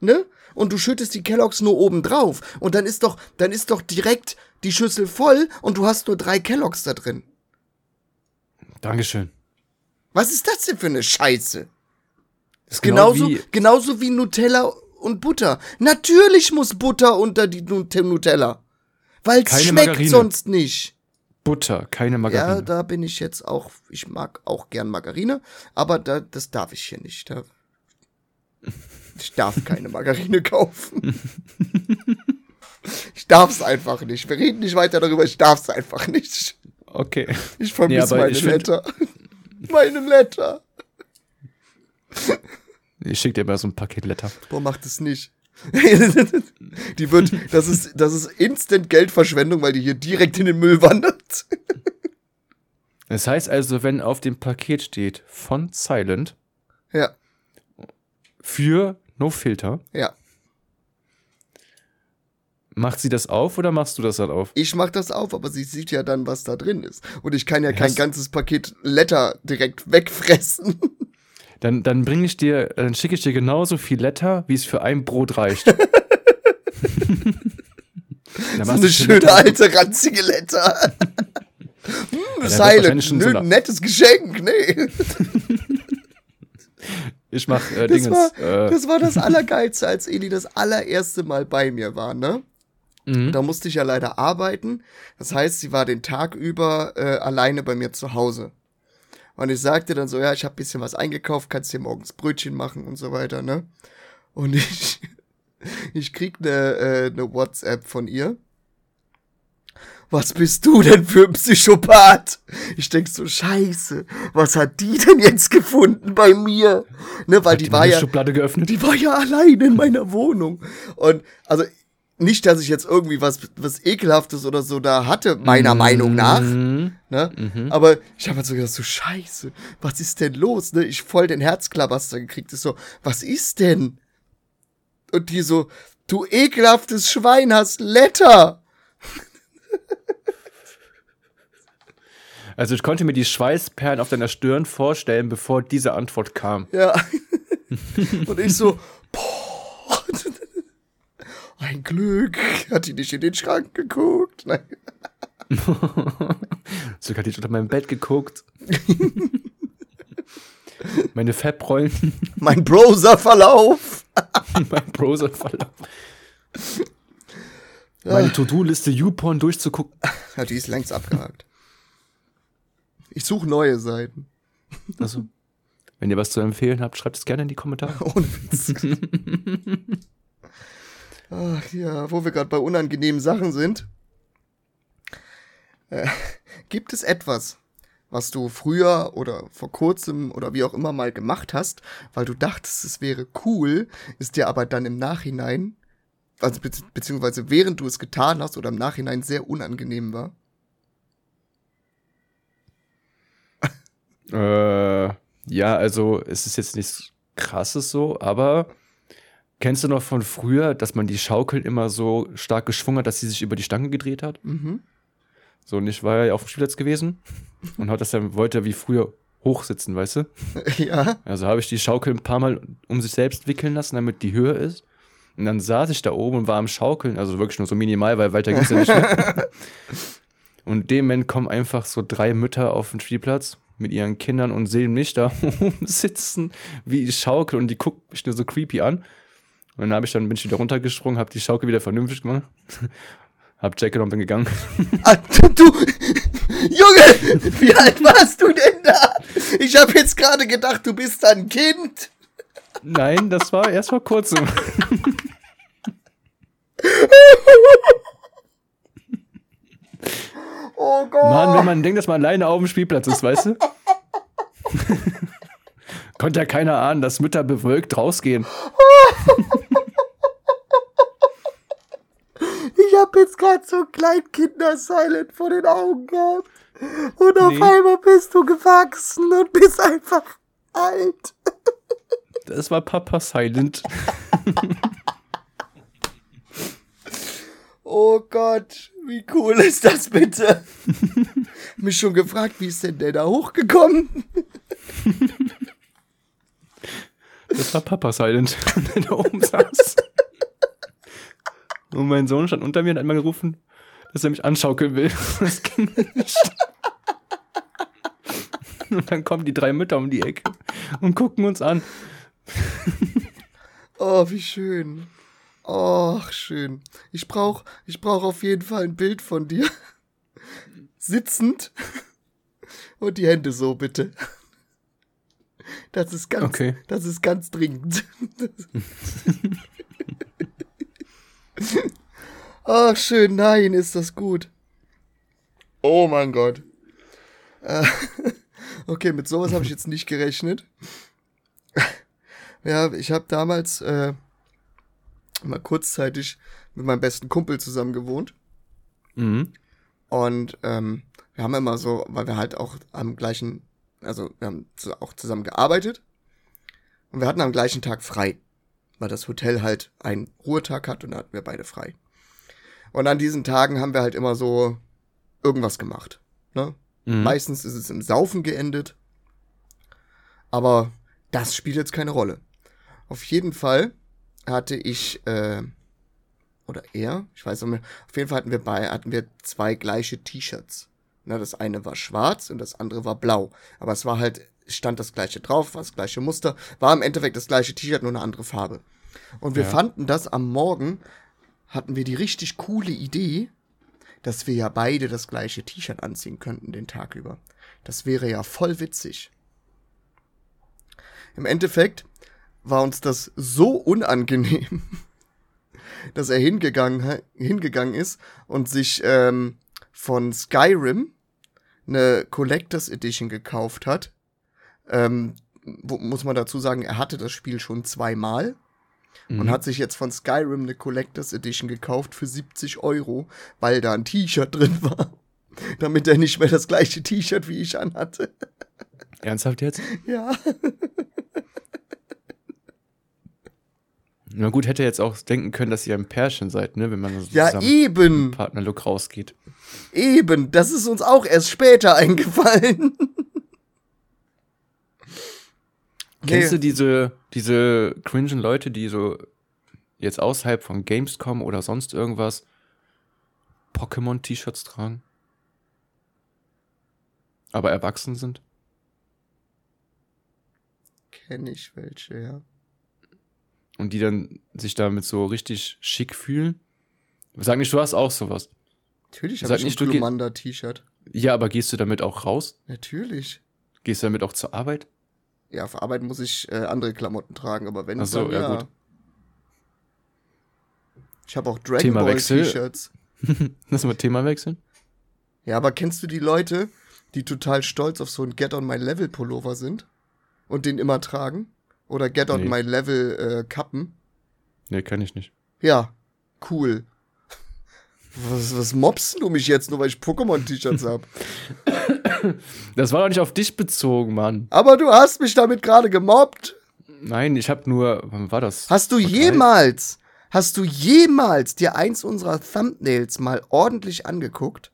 ne? Und du schüttest die Kelloggs nur oben drauf. Und dann ist doch, dann ist doch direkt die Schüssel voll und du hast nur drei Kelloggs da drin. Dankeschön. Was ist das denn für eine Scheiße? Das ist Genauso, wie, genauso wie Nutella und Butter. Natürlich muss Butter unter die Nut- Nutella. Weil es schmeckt Margarine. sonst nicht. Butter, keine Ja, Margarine. da bin ich jetzt auch, ich mag auch gern Margarine, aber da, das darf ich hier nicht. Da, ich darf keine Margarine kaufen. Ich darf es einfach nicht. Wir reden nicht weiter darüber, ich darf es einfach nicht. okay. Ich vermisse aber meine ich Letter. Meine Letter. Ich schick dir mal so ein Paket Letter. Boah, macht es nicht. die wird, das ist, das ist instant Geldverschwendung, weil die hier direkt in den Müll wandert. Das heißt also, wenn auf dem Paket steht von Silent Ja, für No Filter, ja. macht sie das auf oder machst du das dann auf? Ich mach das auf, aber sie sieht ja dann, was da drin ist. Und ich kann ja Ja, kein es- ganzes Paket Letter direkt wegfressen. Dann, dann bringe ich dir, dann schicke ich dir genauso viel Letter, wie es für ein Brot reicht. So machst eine schöne Letter- alte, ranzige Letter. hm, Silent, schon nö, so nettes Geschenk, nee. Ich mach äh, Das Dingens. war, äh, das war das Allergeilste, als Eli das allererste Mal bei mir war, ne? mhm. Da musste ich ja leider arbeiten. Das heißt, sie war den Tag über äh, alleine bei mir zu Hause. Und ich sagte dann so, ja, ich habe bisschen was eingekauft, kannst dir morgens Brötchen machen und so weiter, ne? Und ich, ich krieg eine äh, ne WhatsApp von ihr. was bist du denn für ein Psychopath? Ich denk so, scheiße, was hat die denn jetzt gefunden bei mir? Ne, weil Hat die, die war ja, Schublade geöffnet. die war ja allein in meiner Wohnung. Und also nicht, dass ich jetzt irgendwie was, was Ekelhaftes oder so da hatte, meiner Meinung nach. Mhm. Ne? Aber ich habe halt so gedacht, so scheiße, was ist denn los? Ne? Ich voll den Herzklabaster gekriegt. Ist so, was ist denn? Und die so, du ekelhaftes Schwein hast Letter. Also ich konnte mir die Schweißperlen auf deiner Stirn vorstellen, bevor diese Antwort kam. Ja. Und ich so, boah. Ein Glück, hat die nicht in den Schrank geguckt. Nein. Sogar die unter meinem Bett geguckt. Meine Fettrollen, Mein Browserverlauf. mein Browserverlauf. Meine To-Do-Liste YouPorn durchzugucken. Ja, die ist längst abgehakt. Ich suche neue Seiten. Also, wenn ihr was zu empfehlen habt, schreibt es gerne in die Kommentare. Ohne Witz. Ach ja, wo wir gerade bei unangenehmen Sachen sind. Äh, gibt es etwas, was du früher oder vor kurzem oder wie auch immer mal gemacht hast, weil du dachtest, es wäre cool, ist dir aber dann im Nachhinein, also be beziehungsweise während du es getan hast oder im Nachhinein sehr unangenehm war? Äh, ja, also es ist jetzt nichts krasses so, aber kennst du noch von früher, dass man die Schaukel immer so stark geschwungen hat, dass sie sich über die Stange gedreht hat? Mhm. So, und ich war ja auf dem Spielplatz gewesen und hat das dann, wollte wie früher hochsitzen, weißt du? ja. Also habe ich die Schaukel ein paar Mal um sich selbst wickeln lassen, damit die höher ist. Und dann saß ich da oben und war am Schaukeln, also wirklich nur so minimal, weil weiter ging's ja nicht mehr. Und in dem Moment kommen einfach so drei Mütter auf den Spielplatz mit ihren Kindern und sehen mich da oben sitzen, wie ich schaukel und die guckt mich nur so creepy an. Und dann habe ich dann bin ich wieder runtergesprungen, habe die Schaukel wieder vernünftig gemacht, hab Jack genommen, bin gegangen. Ah, du, Junge, wie alt warst du denn da? Ich habe jetzt gerade gedacht, du bist ein Kind. Nein, das war erst vor kurzem. Oh Gott. Mann, wenn man denkt, dass man alleine auf dem Spielplatz ist, weißt du? Konnte ja keiner ahnen, dass Mütter bewölkt rausgehen. Ich habe jetzt gerade so Kleinkinder-Silent vor den Augen gehabt. Und auf Nee. einmal bist du gewachsen und bist einfach alt. Das war Papa Silent. Oh Gott, wie cool ist das bitte? Mich schon gefragt, wie ist denn der da hochgekommen? Das war Papa Silent, der da oben saß. Und mein Sohn stand unter mir und hat mal gerufen, dass er mich anschaukeln will. Das ging nicht. Und dann kommen die drei Mütter um die Ecke und gucken uns an. Oh, wie schön. Oh, schön. Ich brauch, ich brauch auf jeden Fall ein Bild von dir. Sitzend. Und die Hände so, bitte. Das ist ganz, Okay. das ist ganz dringend. Ach, schön. Nein, ist das gut. Oh mein Gott. Äh, okay, mit sowas habe ich jetzt nicht gerechnet. Ja, ich habe damals äh, mal kurzzeitig mit meinem besten Kumpel zusammen gewohnt. Mhm. Und ähm, wir haben immer so, weil wir halt auch am gleichen, also wir haben auch zusammen gearbeitet. Und wir hatten am gleichen Tag frei. Weil das Hotel halt einen Ruhetag hat und da hatten wir beide frei. Und an diesen Tagen haben wir halt immer so irgendwas gemacht. Ne? Mhm. Meistens ist es im Saufen geendet. Aber das spielt jetzt keine Rolle. Auf jeden Fall hatte ich, äh, oder er, ich weiß nicht mehr, auf jeden Fall hatten wir bei, hatten wir zwei gleiche T-Shirts. Na, das eine war schwarz und das andere war blau. Aber es war halt, stand das gleiche drauf, war das gleiche Muster, war im Endeffekt das gleiche T-Shirt, nur eine andere Farbe. Und wir Ja. fanden das am Morgen, hatten wir die richtig coole Idee, dass wir ja beide das gleiche T-Shirt anziehen könnten den Tag über. Das wäre ja voll witzig. Im Endeffekt war uns das so unangenehm, dass er hingegangen, hingegangen ist und sich ähm, von Skyrim eine Collectors Edition gekauft hat. Ähm, wo, muss man dazu sagen, er hatte das Spiel schon zweimal und hat sich jetzt von Skyrim eine Collectors Edition gekauft für 70 Euro, weil da ein T-Shirt drin war. Damit er nicht mehr das gleiche T-Shirt wie ich anhatte. Ernsthaft jetzt? Ja. Na gut, hätte jetzt auch denken können, dass ihr ein Pärchen seid, ne? Wenn man so Ja, zusammen eben. Partnerlook rausgeht. Eben. Das ist uns auch erst später eingefallen. Kennst du diese, diese cringen Leute, die so jetzt außerhalb von Gamescom oder sonst irgendwas Pokémon-T-Shirts tragen? Aber erwachsen sind? Kenn ich welche, ja. Und die dann sich damit so richtig schick fühlen? Sag nicht, du hast auch sowas. Natürlich habe ich nicht, ein Glumanda-T-Shirt. Ja, aber gehst du damit auch raus? Natürlich. Gehst du damit auch zur Arbeit? Ja, auf Arbeit muss ich äh, andere Klamotten tragen, aber wenn Ach so, dann, ja, ja. gut. Ich habe auch Dragon Thema Ball. T-Shirts. Lass mal Thema wechseln. Ja, aber kennst du die Leute, die total stolz auf so ein Get on my Level Pullover sind und den immer tragen? Oder Get on Nee. my Level äh, Kappen? Nee, kann ich nicht. Ja, cool. Was, was mobst du mich jetzt, nur weil ich Pokémon-T-Shirts hab? Das war doch nicht auf dich bezogen, Mann. Aber du hast mich damit gerade gemobbt. Nein, ich hab nur, wann war das? Hast du jemals, hast du jemals dir eins unserer Thumbnails mal ordentlich angeguckt?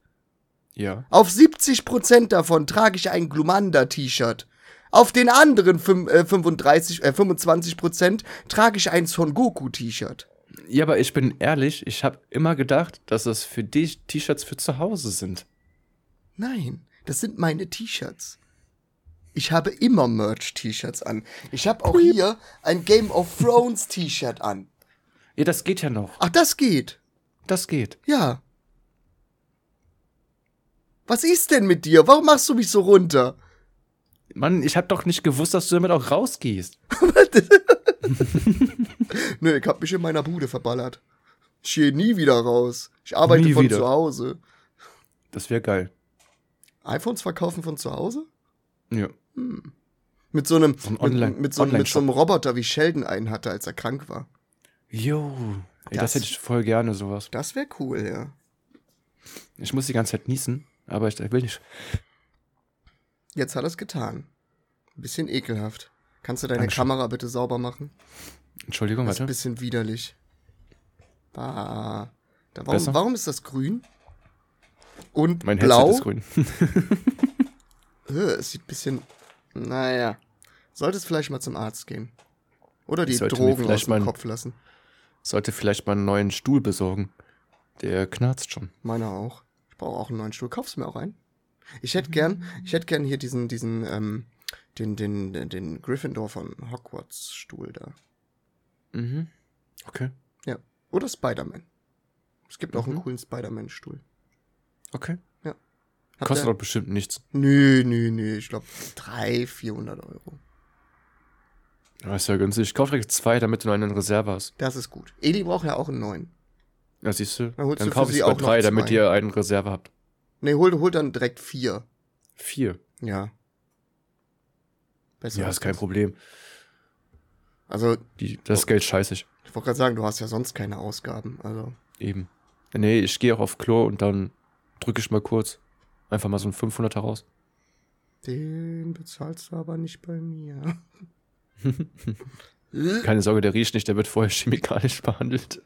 Ja. Auf 70% davon trage ich ein Glumanda-T-Shirt. Auf den anderen fün- äh, 35, äh, 25% trage ich ein Son Goku-T-Shirt. Ja, aber ich bin ehrlich, ich habe immer gedacht, dass es für dich T-Shirts für zu Hause sind. Nein, das sind meine T-Shirts. Ich habe immer Merch-T-Shirts an. Ich habe auch hier ein Game of Thrones T-Shirt an. Ja, das geht ja noch. Ach, das geht. Das geht. Ja. Was ist denn mit dir? Warum machst du mich so runter? Mann, ich hab doch nicht gewusst, dass du damit auch rausgehst. Nö, ich hab mich in meiner Bude verballert. Ich gehe nie wieder raus. Ich arbeite Nie von wieder. zu Hause. Das wäre geil. iPhones verkaufen von zu Hause? Ja. Mit so einem, So Online- mit, mit, so, mit so einem Roboter, wie Sheldon einen hatte, als er krank war. Jo. Ey, das, Das- hätte ich voll gerne, sowas. Das wäre cool, ja. Ich muss die ganze Zeit niesen, aber ich will nicht. Jetzt hat er es getan. Ein bisschen ekelhaft. Kannst du deine Dankeschön. Kamera bitte sauber machen? Entschuldigung, Das ist ein warte. bisschen widerlich. Bah. Da, warum, Besser? warum ist das grün? Und Mein Headset blau? ist grün. Äh, es sieht ein bisschen. Naja. Solltest vielleicht mal zum Arzt gehen. Oder die Drogen aus dem mal- Kopf lassen. Sollte vielleicht mal einen neuen Stuhl besorgen. Der knarzt schon. Meiner auch. Ich brauche auch einen neuen Stuhl. Kaufst du mir auch einen? Ich hätte gern, ich hätte gern hier diesen, diesen, ähm, den, den, den, Gryffindor von Hogwarts Stuhl da. Mhm. Okay. Ja. Oder Spider-Man. Es gibt auch einen Mhm. coolen Spider-Man-Stuhl. Okay. Hat Kostet der- doch bestimmt nichts. Nö, nö, nö. Ich glaube 300, 400 Euro. Ja, ist ja günstig. Ich kauf direkt zwei, damit du noch einen in Reserve hast. Das ist gut. Eli braucht ja auch einen neuen. Ja, siehst du? Dann Dann du für kauf ich sie sogar auch drei, damit ihr einen in Reserve habt. Nee, hol, hol dann direkt vier. Vier. Ja. Besser Ja, ist kein. Problem. Also, Die, das Geld scheiße ich. ich wollte gerade sagen, du hast ja sonst keine Ausgaben. Also, Eben. Nee, ich gehe auch auf Klo und dann drücke ich mal kurz einfach mal so ein 500er raus. den bezahlst du aber nicht bei mir. Keine Sorge, der riecht nicht, der wird vorher chemikalisch behandelt.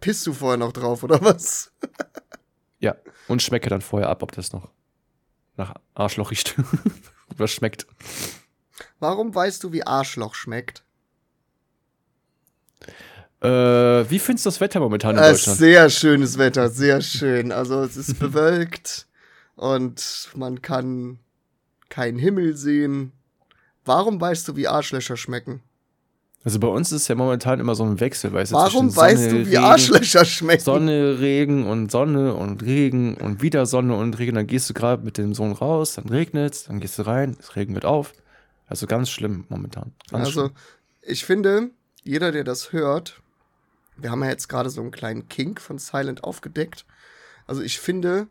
Pisst du vorher noch drauf, oder was? Ja, und schmecke dann vorher ab, ob das noch nach Arschloch riecht. Oder schmeckt. Warum weißt du, wie Arschloch schmeckt? Äh, wie findest du das Wetter momentan in Äh, Deutschland? sehr schönes Wetter, sehr schön. Also es ist bewölkt und man kann keinen Himmel sehen. Warum weißt du, wie Arschlöcher schmecken? Also bei uns ist es ja momentan immer so ein Wechsel, weißt du? Warum weißt Sonne, du, wie Regen, Arschlöcher schmecken? Sonne, Regen und Sonne und Regen und wieder Sonne und Regen. Dann gehst du gerade mit dem Sohn raus, dann regnet's, dann gehst du rein, es regnet auf. Also ganz schlimm momentan. Ganz Also, schlimm. ich finde, jeder, der das hört, wir haben ja jetzt gerade so einen kleinen Kink von Silent aufgedeckt. Also, ich finde,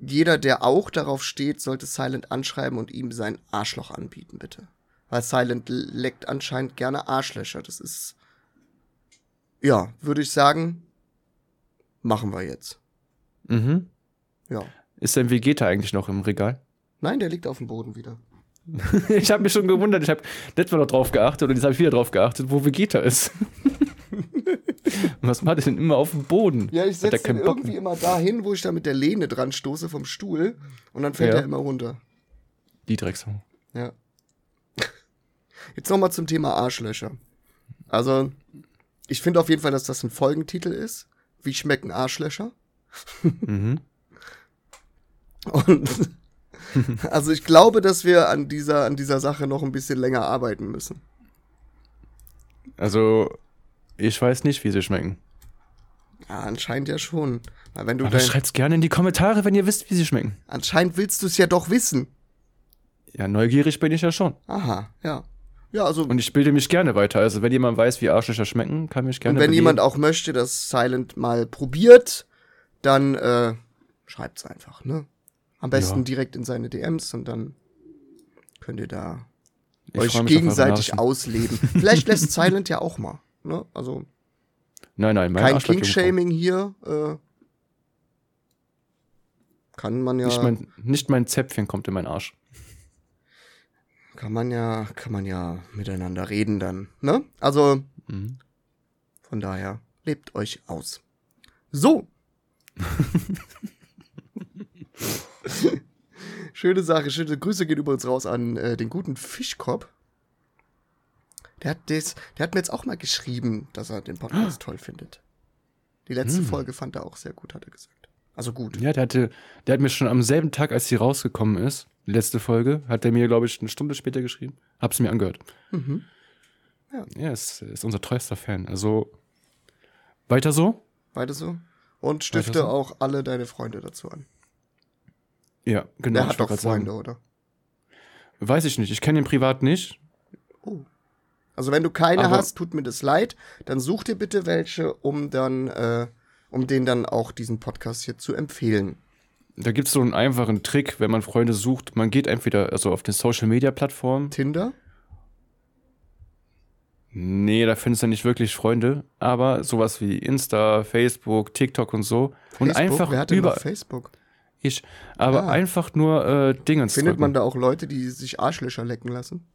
jeder, der auch darauf steht, sollte Silent anschreiben und ihm sein Arschloch anbieten, bitte. Weil Silent leckt anscheinend gerne Arschlöcher. Das ist. Ja, würde ich sagen, machen wir jetzt. Mhm. Ja. Ist dein Vegeta eigentlich noch im Regal? Nein, der liegt auf dem Boden wieder. ich habe mich schon gewundert, ich habe letztes Mal noch drauf geachtet und jetzt habe ich wieder drauf geachtet, wo Vegeta ist. Was macht er denn immer auf dem Boden? Ja, ich setze ihn irgendwie immer dahin, wo ich da mit der Lehne dran stoße vom Stuhl und dann fällt Ja. er immer runter. Die Drecksau. Ja. Jetzt nochmal zum Thema Arschlöcher. Also, ich finde auf jeden Fall, dass das ein Folgentitel ist. Wie schmecken Arschlöcher? Mhm. Und also ich glaube, dass wir an dieser, an dieser Sache noch ein bisschen länger arbeiten müssen. Also, ich weiß nicht, wie sie schmecken. Ja, anscheinend ja schon. Weil wenn du Aber schreibt's gerne in die Kommentare, wenn ihr wisst, wie sie schmecken. anscheinend willst du es ja doch wissen. Ja, neugierig bin ich ja schon. Aha, ja. Ja, also Und ich bilde mich gerne weiter. Also, wenn jemand weiß, wie Arschlöcher schmecken, kann mich gerne Und wenn belehren. jemand auch möchte, dass Silent mal probiert, dann äh, schreibt's einfach, ne? Am besten Ja. direkt in seine DMs und dann könnt ihr da Ich euch gegenseitig ausleben. Vielleicht lässt Silent ja auch mal, ne? Also Nein, nein, mein kein. King-Shaming hier. Äh, kann man ja, Nicht mein, nicht mein Zäpfchen kommt in meinen Arsch. kann man ja, kann man ja miteinander reden dann, ne? Also Mhm. Von daher, lebt euch aus. So. schöne Sache, schöne Grüße gehen übrigens raus an äh, den guten Fischkopf. Der hat, des, der hat mir jetzt auch mal geschrieben, dass er den Podcast toll findet. Die letzte Hm. Folge fand er auch sehr gut, hat er gesagt. Also gut. Ja, der hatte, der hat mir schon am selben Tag, als sie rausgekommen ist, die letzte Folge, hat er mir, glaube ich, eine Stunde später geschrieben. Hab's mir angehört. Mhm. Ja, ist, ist unser treuester Fan. Also, weiter so? Weiter so. Und stifte so? auch alle deine Freunde dazu an. Ja, genau. der hat doch Freunde, sagen. oder? Weiß ich nicht. Ich kenne ihn privat nicht. Oh. Also wenn du keine Aber- hast, tut mir das leid, dann such dir bitte welche, um dann, äh, um denen dann auch diesen Podcast hier zu empfehlen. Da gibt's so einen einfachen Trick, wenn man Freunde sucht. Man geht entweder also auf den Social Media Plattformen. Tinder? Nee, da findest du nicht wirklich Freunde. Aber sowas wie Insta, Facebook, TikTok und so. Und Facebook? einfach Wer hat denn über Facebook? Ich. Aber Ah. einfach nur äh, Dingens Findet drücken. man da auch Leute, die sich Arschlöcher lecken lassen?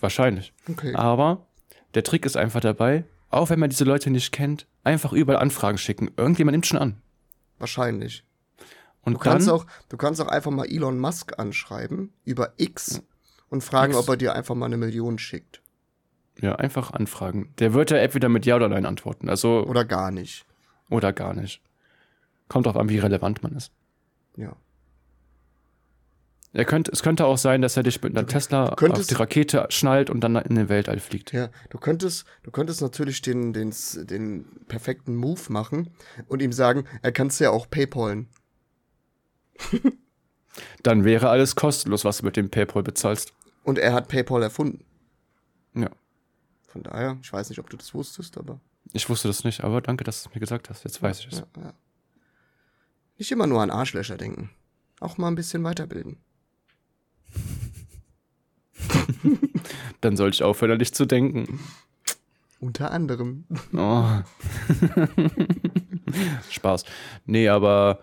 Wahrscheinlich. Okay. Aber der Trick ist einfach dabei, auch wenn man diese Leute nicht kennt, einfach überall Anfragen schicken. Irgendjemand nimmt schon an. Wahrscheinlich. Und Du kannst, dann, auch, du kannst auch einfach mal Elon Musk anschreiben über X und fragen, X. ob er dir einfach mal eine Million schickt. ja, einfach anfragen. Der wird ja entweder mit Ja oder Nein antworten. Also, oder, Oder gar nicht. gar nicht. Kommt drauf an, wie relevant man ist. Ja. Er könnte, es könnte auch sein, dass er dich mit einer Tesla auf könntest- die Rakete schnallt und dann in den Weltall fliegt. Ja, du könntest, du könntest natürlich den, den, den perfekten Move machen und ihm sagen, er kann es ja auch PayPalen. Dann wäre alles kostenlos, was du mit dem PayPal bezahlst. Und er hat PayPal erfunden. Ja. Von daher, ich weiß nicht, ob du das wusstest, aber. Ich wusste das nicht, aber danke, dass du es mir gesagt hast. Jetzt weiß ich es. Ja, ja. Nicht immer nur an Arschlöcher denken. Auch mal ein bisschen weiterbilden. Dann sollte ich aufhören, an dich zu denken. Unter anderem. Oh. Spaß. Nee, aber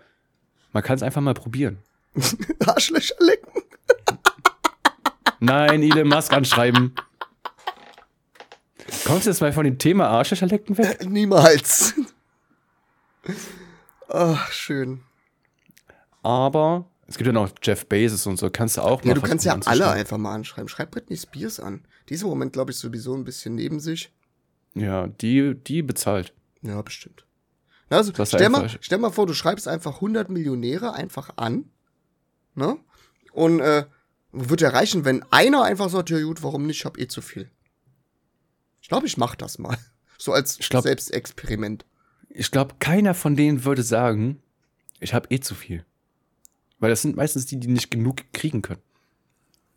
man kann es einfach mal probieren. Arschlöcher lecken. Nein, Elon Musk anschreiben. Kommst du jetzt mal von dem Thema Arschlöcher lecken weg? Niemals. Ach, schön. Aber es gibt ja noch Jeff Bezos und so. Kannst du auch mal Ja, du kannst ja alle einfach mal anschreiben. Schreib Britney Spears an. Die ist im Moment, glaube ich, sowieso ein bisschen neben sich. Ja, die, die bezahlt. Ja, bestimmt. Na, Also, Das stell, mal, stell mal vor, du schreibst einfach 100 Millionäre einfach an. Ne? Und äh, wird ja reichen, wenn einer einfach sagt, ja gut, warum nicht, ich hab eh zu viel. Ich glaube, ich mach das mal. So als glaub- Selbstexperiment. Ich glaube, keiner von denen würde sagen, ich habe eh zu viel. Weil das sind meistens die, die nicht genug kriegen können.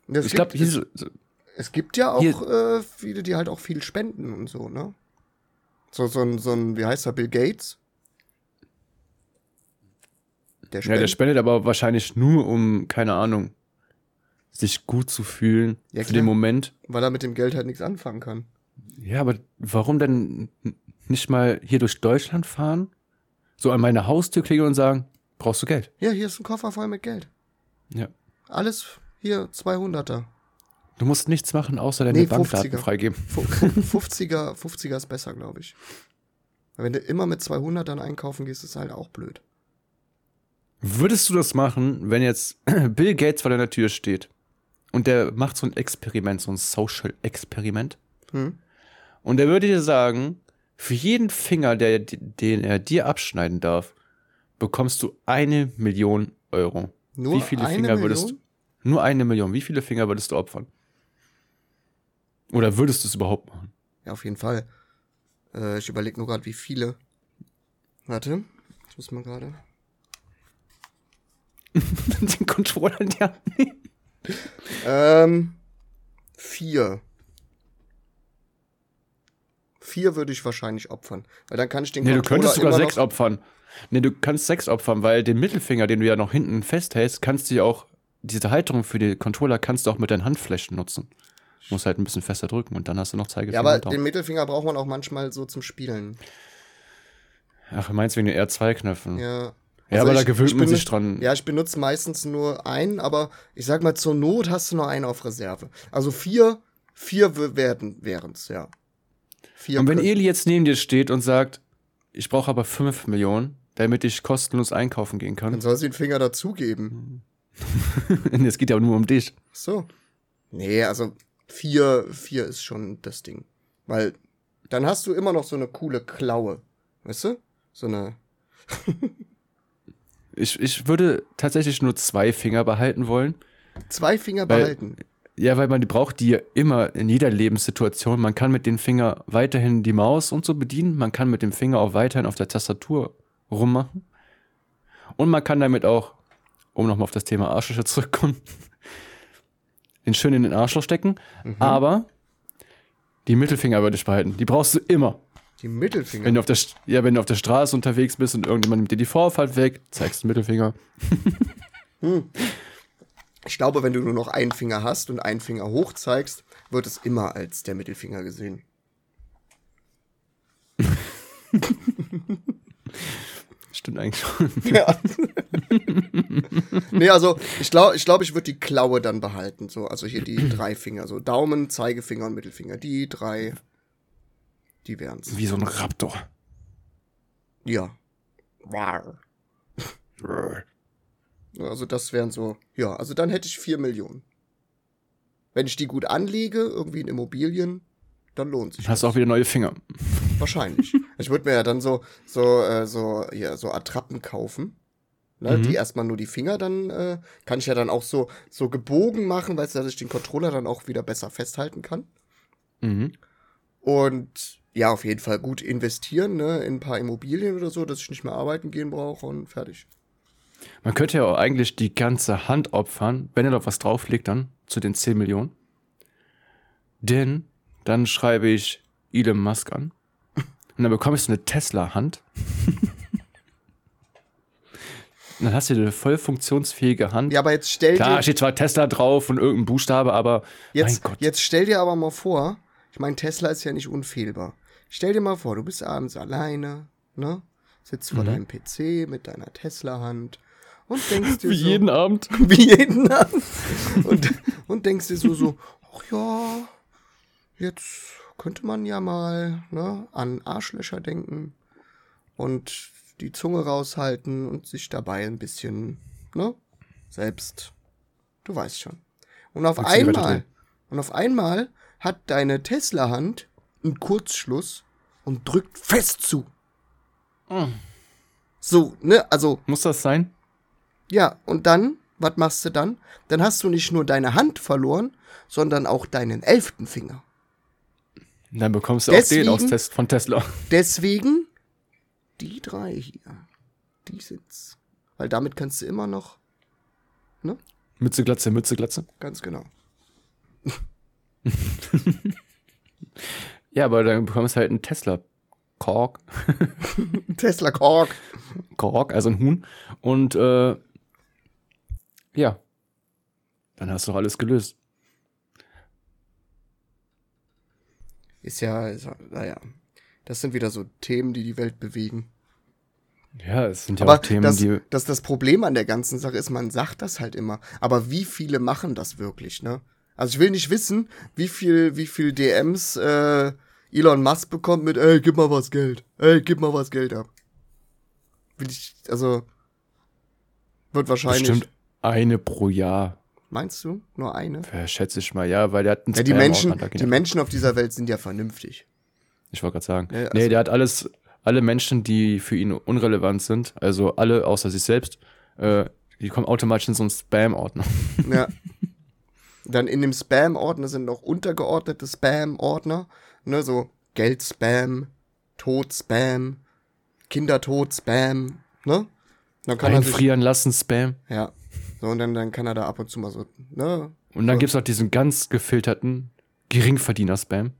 Es Ich gibt- glaube, hier so, Es gibt ja auch äh, viele, die halt auch viel spenden und so, ne? So, so ein, so ein, wie heißt er, Bill Gates? Der Ja, spendet. der spendet aber wahrscheinlich nur, um, keine Ahnung, sich gut zu fühlen Ja, für klar. den Moment. weil er mit dem Geld halt nichts anfangen kann. Ja, aber warum denn nicht mal hier durch Deutschland fahren, so an meine Haustür klingeln und sagen, brauchst du Geld? Ja, hier ist ein Koffer voll mit Geld. Ja. Alles hier 200er. Du musst nichts machen, außer deine Nee, Bankdaten 50er. freigeben. Fu- fu- 50er, 50er ist besser, glaube ich. Weil wenn du immer mit 200ern einkaufen gehst, ist halt auch blöd. Würdest du das machen, wenn jetzt Bill Gates vor deiner Tür steht und der macht so ein Experiment, so ein Social-Experiment Hm? und er würde dir sagen, für jeden Finger, der, den er dir abschneiden darf, bekommst du eine Million Euro. Nur Wie viele eine Finger würdest Million? du? Nur eine Million. Wie viele Finger würdest du opfern? Oder würdest du es überhaupt machen? Ja, auf jeden Fall. Äh, ich überlege nur gerade, wie viele. Warte, ich muss mal gerade. Den Controller in die Hand nehmen. Ähm, vier. Vier würde ich wahrscheinlich opfern. Weil dann kann ich den Nee, du könntest sogar sechs opfern. Nee, du kannst sechs opfern, weil den Mittelfinger, den du ja noch hinten festhältst, kannst du ja auch, diese Halterung für die Controller kannst du auch mit deinen Handflächen nutzen. Musst halt ein bisschen fester drücken und dann hast du noch Zeigefinger Ja, aber den Mittelfinger braucht man auch manchmal so zum Spielen. Ach, meinst du wegen den R2-Knöpfen? Ja, Ja. aber Also da ich- gewöhnt ich man sich dran. Ja, ich benutze meistens nur einen, aber ich sag mal, zur Not hast du nur einen auf Reserve. Also vier, vier werden wären's, ja. Vier und wenn Eli jetzt neben dir steht und sagt, ich brauche aber 5 Millionen, damit ich kostenlos einkaufen gehen dann kann. soll sie den Finger dazugeben. es geht ja nur um dich. So. Nee, also vier, vier ist schon das Ding. Weil dann hast du immer noch so eine coole Klaue. Weißt du? So eine. Ich, ich würde tatsächlich nur zwei Finger behalten wollen. Zwei Finger behalten. Ja, weil man die braucht die ja immer in jeder Lebenssituation. Man kann mit dem Finger weiterhin die Maus und so bedienen. Man kann mit dem Finger auch weiterhin auf der Tastatur rummachen. Und man kann damit auch, um nochmal auf das Thema Arschlöcher zurückzukommen, den schön in den Arschloch stecken. Mhm. Aber die Mittelfinger würde ich behalten. Die brauchst du immer. Die Mittelfinger. Wenn du auf der, ja, wenn du auf der Straße unterwegs bist und irgendjemand nimmt dir die Vorfahrt weg, zeigst den Mittelfinger. Ich glaube, wenn du nur noch einen Finger hast und einen Finger hoch zeigst, wird es immer als der Mittelfinger gesehen. Stimmt eigentlich schon. Ja. nee, also ich glaube, ich, glaub, ich würde die Klaue dann behalten. So, also hier die drei Finger. So Daumen, Zeigefinger und Mittelfinger. Die drei, die wären's. Wie so ein Raptor. Ja. Rar. Also das wären so, ja, also dann hätte ich vier Millionen. Wenn ich die gut anlege, irgendwie in Immobilien, dann lohnt sich. Hast auch wieder neue Finger. Wahrscheinlich. ich würde mir ja dann so, so, äh, so, ja, so Attrappen kaufen. Ne, Mhm. Die erstmal nur die Finger, dann äh, kann ich ja dann auch so, so gebogen machen, weißt du, dass ich den Controller dann auch wieder besser festhalten kann. Mhm. Und ja, auf jeden Fall gut investieren, ne, in ein paar Immobilien oder so, dass ich nicht mehr arbeiten gehen brauche und fertig. Man könnte ja auch eigentlich die ganze Hand opfern, wenn er noch was drauflegt, dann zu den 10 Millionen. Denn dann schreibe ich Elon Musk an. Und dann bekomme ich so eine Tesla-Hand. Und dann hast du eine voll funktionsfähige Hand. Ja, aber jetzt stell Klar, dir, steht zwar Tesla drauf und irgendein Buchstabe, aber jetzt, mein Gott. jetzt stell dir aber mal vor, ich meine, Tesla ist ja nicht unfehlbar. Stell dir mal vor, du bist abends alleine, ne? Sitzt Mhm. vor deinem PC mit deiner Tesla-Hand und denkst dir Wie so, jeden Abend. wie jeden Abend. Und, und denkst dir so, so, ach ja, jetzt könnte man ja mal ne, an Arschlöcher denken und die Zunge raushalten und sich dabei ein bisschen, ne, selbst, du weißt schon. Und auf einmal, und auf einmal hat deine Tesla-Hand einen Kurzschluss und drückt fest zu. Mm. So, ne, also Muss das sein? Ja, und dann, was machst du dann? Dann hast du nicht nur deine Hand verloren, sondern auch deinen elften Finger. Dann bekommst du auch den aus Deswegen- Test von Tesla. Deswegen die drei hier. Die sind's. Weil damit kannst du immer noch, Mütze, Glatze, Mütze, Glatze. ganz genau. Ja, aber dann bekommst du halt einen Tesla-Kopf. Kork. Tesla Kork. Kork, also ein Huhn. Und äh, ja, dann hast du doch alles gelöst. Ist ja, ist, naja. Das sind wieder so Themen, die die Welt bewegen. Ja, es sind ja Aber auch Themen, das, die. das, das Problem an der ganzen Sache ist, man sagt das halt immer. Aber wie viele machen das wirklich, ne? Also ich will nicht wissen, wie viel, wie viel DMs äh, Elon Musk bekommt mit, ey, gib mal was Geld. Ey, gib mal was Geld ab. Will ich, also, wird wahrscheinlich. Bestimmt eine pro Jahr, Meinst du? Nur eine? äh, schätze ich mal, ja, weil der hat einen Ja, die Spam-Ordner, Menschen, die ja- Menschen auf dieser Welt sind ja vernünftig. Ich wollte gerade sagen. Ja, nee, also- der hat alles, alle Menschen, die für ihn unrelevant sind, also alle außer sich selbst, äh, die kommen automatisch in so einen Spam-Ordner. Ja. Dann in dem Spam-Ordner sind noch untergeordnete Spam-Ordner, ne, so Geld-Spam, Tod-Spam, Kindertod-Spam, ne? Dann kann er Einfrieren lassen, Spam. ja. So, und dann, dann kann er da ab und zu mal so, ne? Und dann So. gibt's noch diesen ganz gefilterten Geringverdiener-Spam.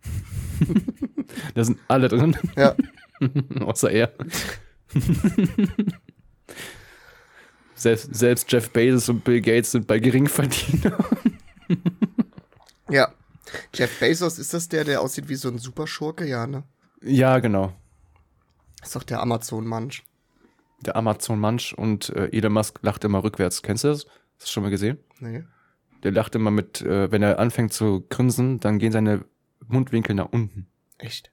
da sind alle drin, Ja. außer er. selbst, selbst Jeff Bezos und Bill Gates sind bei Geringverdiener. Ja. Jeff Bezos, ist das der, der aussieht wie so ein Superschurke? Ja, ne? ja, genau. Ist doch der Amazon-Mansch. Der Amazon-Mansch und äh, Elon Musk lacht immer rückwärts. Kennst du das? Hast du schon mal gesehen? Nee. Der lacht immer mit, äh, wenn er anfängt zu grinsen, dann gehen seine Mundwinkel nach unten. Echt?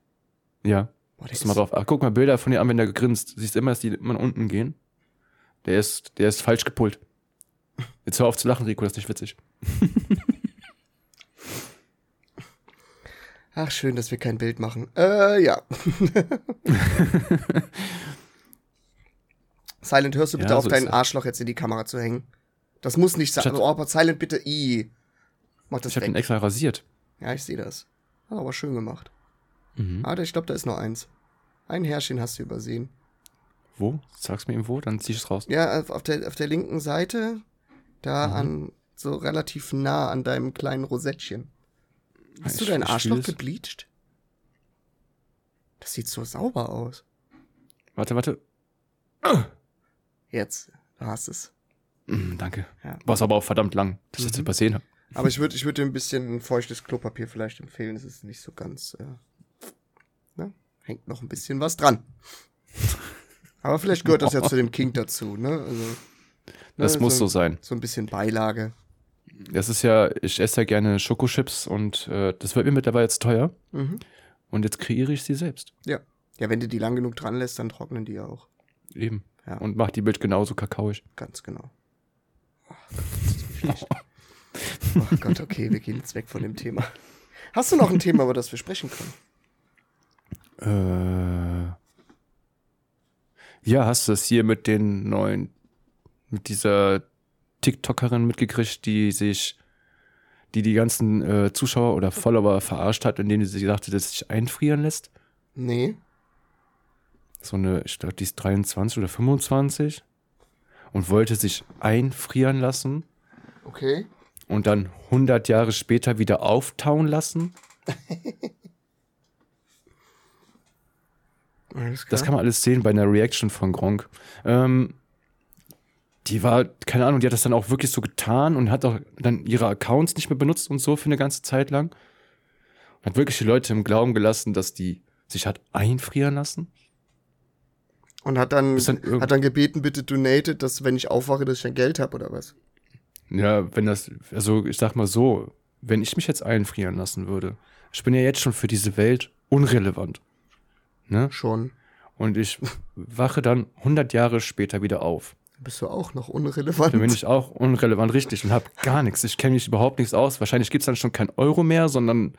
Ja. Boah, Pass mal drauf. Ah, guck mal Bilder von dir an, wenn der grinst. Siehst immer, dass die immer nach unten gehen. Der ist, der ist falsch gepult. Jetzt hör auf zu lachen, Rico, das ist nicht witzig. Ach, schön, dass wir kein Bild machen. Äh, ja. Silent, hörst du bitte Ja, auf, so deinen. Arschloch jetzt in die Kamera zu hängen? Das muss nicht sein. Oh, aber Silent, bitte, i. Mach das Ich weg. den extra rasiert. Ja, ich sehe das. Hat aber schön gemacht. Mhm. Ah, ich glaube, da ist noch eins. Ein Härchen hast du übersehen. Wo? Sag's mir eben wo, dann zieh ich es raus. Ja, auf- der, auf der linken Seite, da Mhm. an, so relativ nah an deinem kleinen Rosettchen. Hast du Ich- dein ich Arschloch gebleached? Das sieht so sauber aus. Warte, warte. Jetzt, du hast es. Mm, danke. Ja. War aber auch verdammt lang, dass ich das Mhm. übersehen habe. Aber ich würde ich würd dir ein bisschen feuchtes Klopapier vielleicht empfehlen. Es ist nicht so ganz. Äh, ne? Hängt noch ein bisschen was dran. Aber vielleicht gehört das ja zu dem Kink dazu, ne? Also, Das ne, muss so, so sein. so ein bisschen Beilage. Das ist ja, ich esse ja gerne Schokochips und äh, das wird mir mittlerweile jetzt teuer. Mhm. Und jetzt kreiere ich sie selbst. Ja. Ja, wenn du die lang genug dran lässt, dann trocknen die ja auch. Eben. Ja. Und macht die Bild genauso kakaoisch. Ganz genau. Oh Gott, schlecht. oh Gott, okay, wir gehen jetzt weg von dem Thema. Hast du noch ein Thema, über das wir sprechen können? Äh, ja, hast du das hier mit den neuen, mit dieser TikTokerin mitgekriegt, die sich, die die ganzen äh, Zuschauer oder Follower verarscht hat, indem sie sagte, dass sie sich einfrieren lässt? Nee. So eine, ich glaube, die ist 23 oder 25 und wollte sich einfrieren lassen Okay. und dann 100 Jahre später wieder auftauen lassen. Das kann man alles sehen bei einer Reaction von Gronk. Ähm, die war, keine Ahnung, die hat das dann auch wirklich so getan und hat auch dann ihre Accounts nicht mehr benutzt und so für eine ganze Zeit lang. Und hat wirklich die Leute im Glauben gelassen, dass die sich hat einfrieren lassen. Und hat dann, dann hat dann gebeten, bitte donated, dass wenn ich aufwache, dass ich ein Geld habe oder was? Ja, wenn das, also ich sag mal so, wenn ich mich jetzt einfrieren lassen würde, ich bin ja jetzt schon für diese Welt unrelevant. Ne? Schon. Und ich wache dann 100 Jahre später wieder auf. Bist du auch noch unrelevant? Dann bin ich auch unrelevant richtig und habe gar nichts. Ich kenne mich überhaupt nichts aus. Wahrscheinlich gibt es dann schon kein Euro mehr, sondern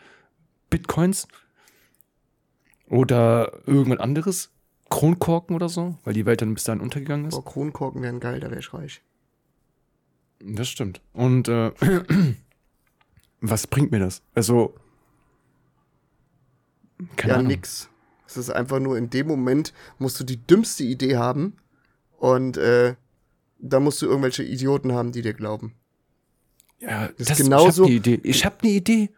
Bitcoins oder irgendwas anderes. Kronkorken oder so, weil die Welt dann bis dahin untergegangen ist. Boah, Kronkorken wären geil, da wäre ich reich. Das stimmt. Und äh, was bringt mir das? Also, keine ja, Ahnung. nix. Es ist einfach nur, in dem Moment musst du die dümmste Idee haben und äh, da musst du irgendwelche Idioten haben, die dir glauben. Ja, ist das, genauso- Ich habe eine Idee. Ich habe eine Idee.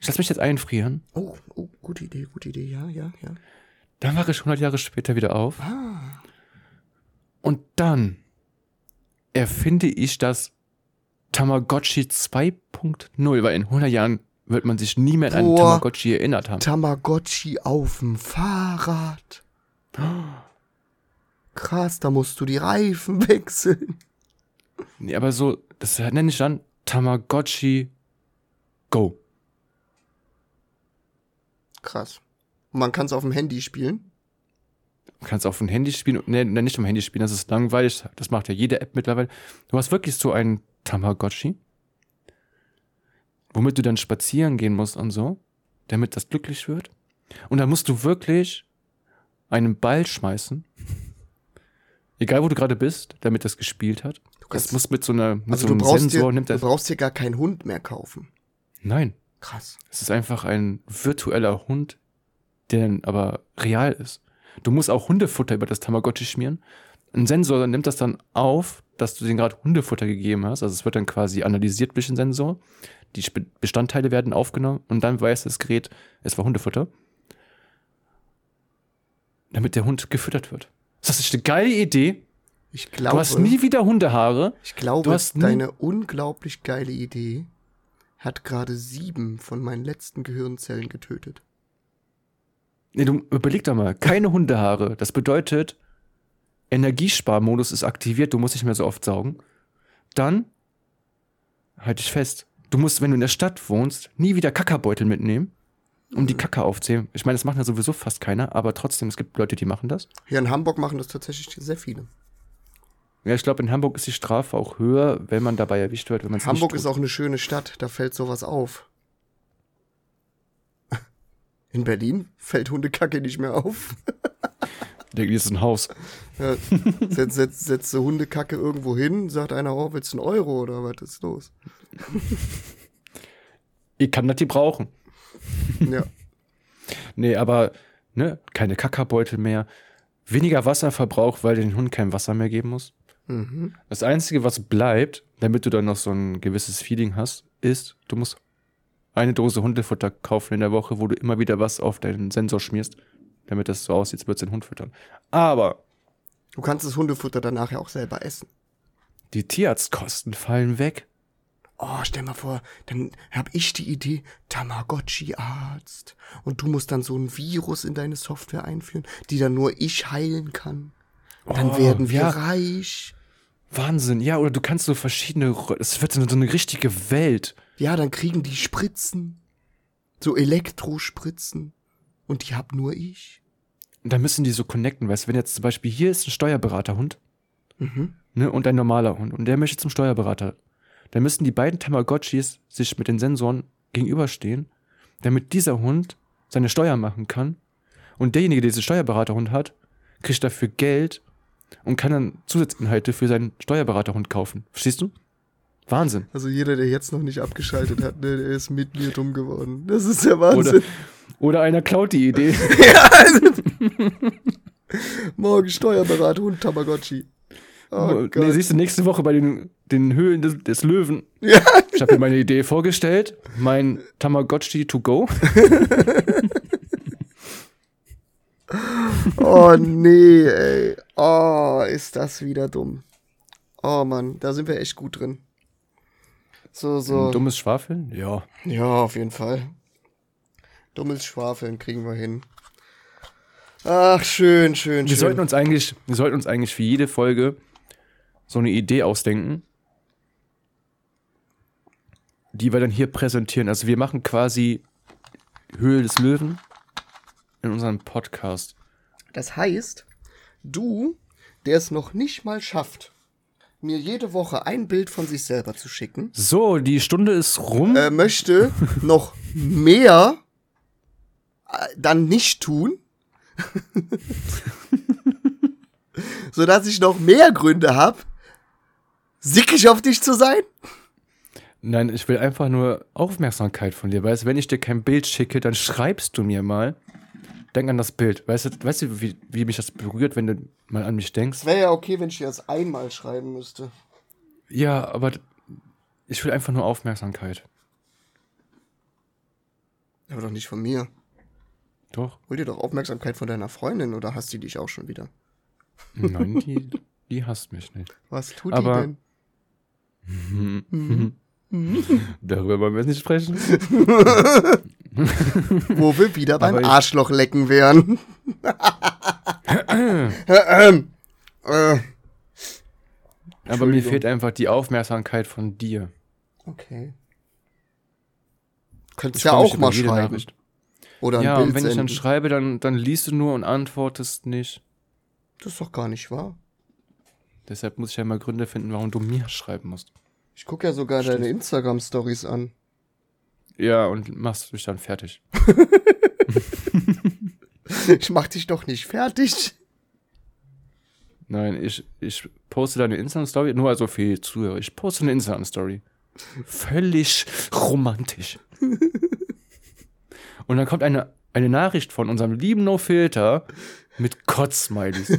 Ich lass mich jetzt einfrieren. Oh, oh, gut. gute Idee, gute Idee, ja, ja, ja. Dann wache ich 100 Jahre später wieder auf. Ah. Und dann erfinde ich das Tamagotchi 2.0, weil in 100 Jahren wird man sich nie mehr an einen. Tamagotchi erinnert haben. Tamagotchi auf dem Fahrrad. Krass, da musst du die Reifen wechseln. Nee, aber so, das nenne ich dann Tamagotchi Go. Krass. Und man kann es auf dem Handy spielen. Du kannst auf dem Handy spielen, nee, nicht auf dem Handy spielen, das ist langweilig, das macht ja jede App mittlerweile. Du hast wirklich so einen Tamagotchi, womit du dann spazieren gehen musst und so, damit das glücklich wird. Und dann musst du wirklich einen Ball schmeißen, egal wo du gerade bist, damit das gespielt hat. Du Das kannst, muss mit so einer, mit also so einem Sensor, dir, nimmt du das. brauchst dir gar keinen Hund mehr kaufen. Nein, Krass. es ist einfach ein virtueller Hund, der dann aber real ist. Du musst auch Hundefutter über das Tamagotchi schmieren. Ein Sensor nimmt das dann auf, dass du den gerade Hundefutter gegeben hast. Also es wird dann quasi analysiert durch den Sensor. Die Bestandteile werden aufgenommen und dann weiß das Gerät, es war Hundefutter. Damit der Hund gefüttert wird. Das ist eine geile Idee. Ich Du glaube, hast nie wieder Hundehaare. ich glaube du deine unglaublich geile Idee hat gerade sieben von meinen letzten Gehirnzellen getötet. Nee, du überleg doch mal, keine Hundehaare. Das bedeutet, Energiesparmodus ist aktiviert, du musst nicht mehr so oft saugen. Dann, halt dich fest, du musst, wenn du in der Stadt wohnst, nie wieder Kackerbeutel mitnehmen, um die Kacke aufzählen. Ich meine, das macht ja sowieso fast keiner, aber trotzdem, es gibt Leute, die machen das. Hier in Hamburg machen das tatsächlich sehr viele. Ja, ich glaube, in Hamburg ist die Strafe auch höher, wenn man dabei erwischt wird, wenn man Hamburg ist auch eine schöne Stadt, da fällt sowas auf. In Berlin fällt Hundekacke nicht mehr auf. Denke, das ist ein Haus. Ja, setzt, setzt du Hundekacke irgendwo hin, sagt einer, oh, willst du einen Euro oder was ist los? Ich kann das die brauchen. Ja. Nee, aber ne, keine Kackerbeutel mehr, weniger Wasserverbrauch, weil den Hund kein Wasser mehr geben muss. Mhm. Das Einzige, was bleibt, damit du dann noch so ein gewisses Feeling hast, ist, du musst eine Dose Hundefutter kaufen in der Woche, wo du immer wieder was auf deinen Sensor schmierst, damit das so aussieht, als würdest du den Hund füttern. Aber Du kannst das Hundefutter danach ja auch selber essen. die Tierarztkosten fallen weg. Oh, stell mal vor, dann hab ich die Idee, Tamagotchi-Arzt. Und du musst dann so ein Virus in deine Software einführen, die dann nur ich heilen kann. Dann Oh, werden wir ja. reich. Wahnsinn, ja, oder du kannst so verschiedene, es wird so eine richtige Welt. Ja, dann kriegen die Spritzen. So Elektrospritzen. Und die hab nur ich. Und da müssen die so connecten, weißt du, wenn jetzt zum Beispiel hier ist ein Steuerberaterhund, Mhm. ne, und ein normaler Hund, und der möchte zum Steuerberater, dann müssen die beiden Tamagotchis sich mit den Sensoren gegenüberstehen, damit dieser Hund seine Steuer machen kann. Und derjenige, der diesen Steuerberaterhund hat, kriegt dafür Geld und kann dann Zusatzinhalte für seinen Steuerberaterhund kaufen. Verstehst du? Wahnsinn. Also jeder, der jetzt noch nicht abgeschaltet hat, ne, der ist mit mir dumm geworden. Das ist der Wahnsinn. Oder, oder einer klaut die Idee. Morgen Steuerberater und Tamagotchi. Oh nee, siehst du, nächste Woche bei den, den Höhlen des, des Löwen. Ja, Ich habe mir meine Idee vorgestellt. Mein Tamagotchi to go. oh nee, ey. Oh, ist das wieder dumm. Oh Mann, da sind wir echt gut drin. So, so. Ein dummes Schwafeln? Ja. Ja, auf jeden Fall. Dummes Schwafeln kriegen wir hin. Ach, schön, schön, Wir schön. sollten uns eigentlich, wir sollten uns eigentlich für jede Folge so eine Idee ausdenken, die wir dann hier präsentieren. Also wir machen quasi Höhle des Löwen in unserem Podcast. Das heißt, du, der es noch nicht mal schafft, mir jede Woche ein Bild von sich selber zu schicken, So, die Stunde ist rum. äh, möchte noch mehr äh, dann nicht tun, sodass ich noch mehr Gründe habe, sickig auf dich zu sein. Nein, ich will einfach nur Aufmerksamkeit von dir. Weißt du, wenn ich dir kein Bild schicke, dann schreibst du mir mal. Denk an das Bild. Weißt du, weißt du wie, wie mich das berührt, wenn du mal an mich denkst? Es wäre ja okay, wenn ich dir das einmal schreiben müsste. Ja, aber ich will einfach nur Aufmerksamkeit. Aber doch nicht von mir. Doch. Hol dir doch Aufmerksamkeit von deiner Freundin oder hasst die dich auch schon wieder? Nein, die, die hasst mich nicht. Was tut Aber- die denn? Darüber wollen wir jetzt nicht sprechen. Wo wir wieder beim ich- Arschlochlecken wären. ähm, äh, Aber mir fehlt einfach die Aufmerksamkeit von dir. okay. Könntest ja auch mal schreiben. Nachricht. Oder ein Ja, und wenn ich dann senden. schreibe, dann, dann liest du nur und antwortest nicht. Das ist doch gar nicht wahr. Deshalb muss ich ja mal Gründe finden, warum du mir schreiben musst. Ich gucke ja sogar Stimmt. deine Instagram-Stories an. Ja, und machst mich dann fertig. Ich mach dich doch nicht fertig. Nein, ich, ich poste deine Instagram-Story, nur also für die Zuhörer. Ich poste eine Instagram-Story. Völlig romantisch. Und dann kommt eine, eine Nachricht von unserem lieben No Filter mit Kotz-Smileys.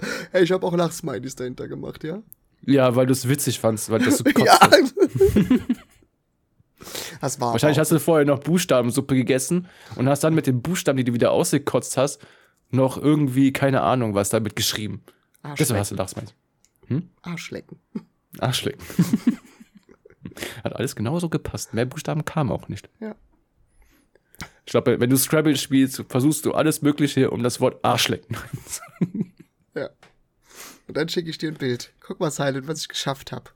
Hey, ich habe auch Lachsmilies dahinter gemacht, ja? Ja, weil du es witzig fandst, weil das so kotzt. Ja. das war Wahrscheinlich aber hast du vorher noch Buchstabensuppe gegessen und hast dann mit den Buchstaben, die du wieder ausgekotzt hast, noch irgendwie, keine Ahnung, was damit geschrieben. auch Deshalb hast du Lachsmileys. Arschlecken. Arschlecken. Hat alles genauso gepasst. Mehr Buchstaben kamen auch nicht. Ja. Ich glaube, wenn du Scrabble spielst, versuchst du alles Mögliche, um das Wort Arschlecken. Und dann schicke ich dir ein Bild. Guck mal, Silent, was ich geschafft habe.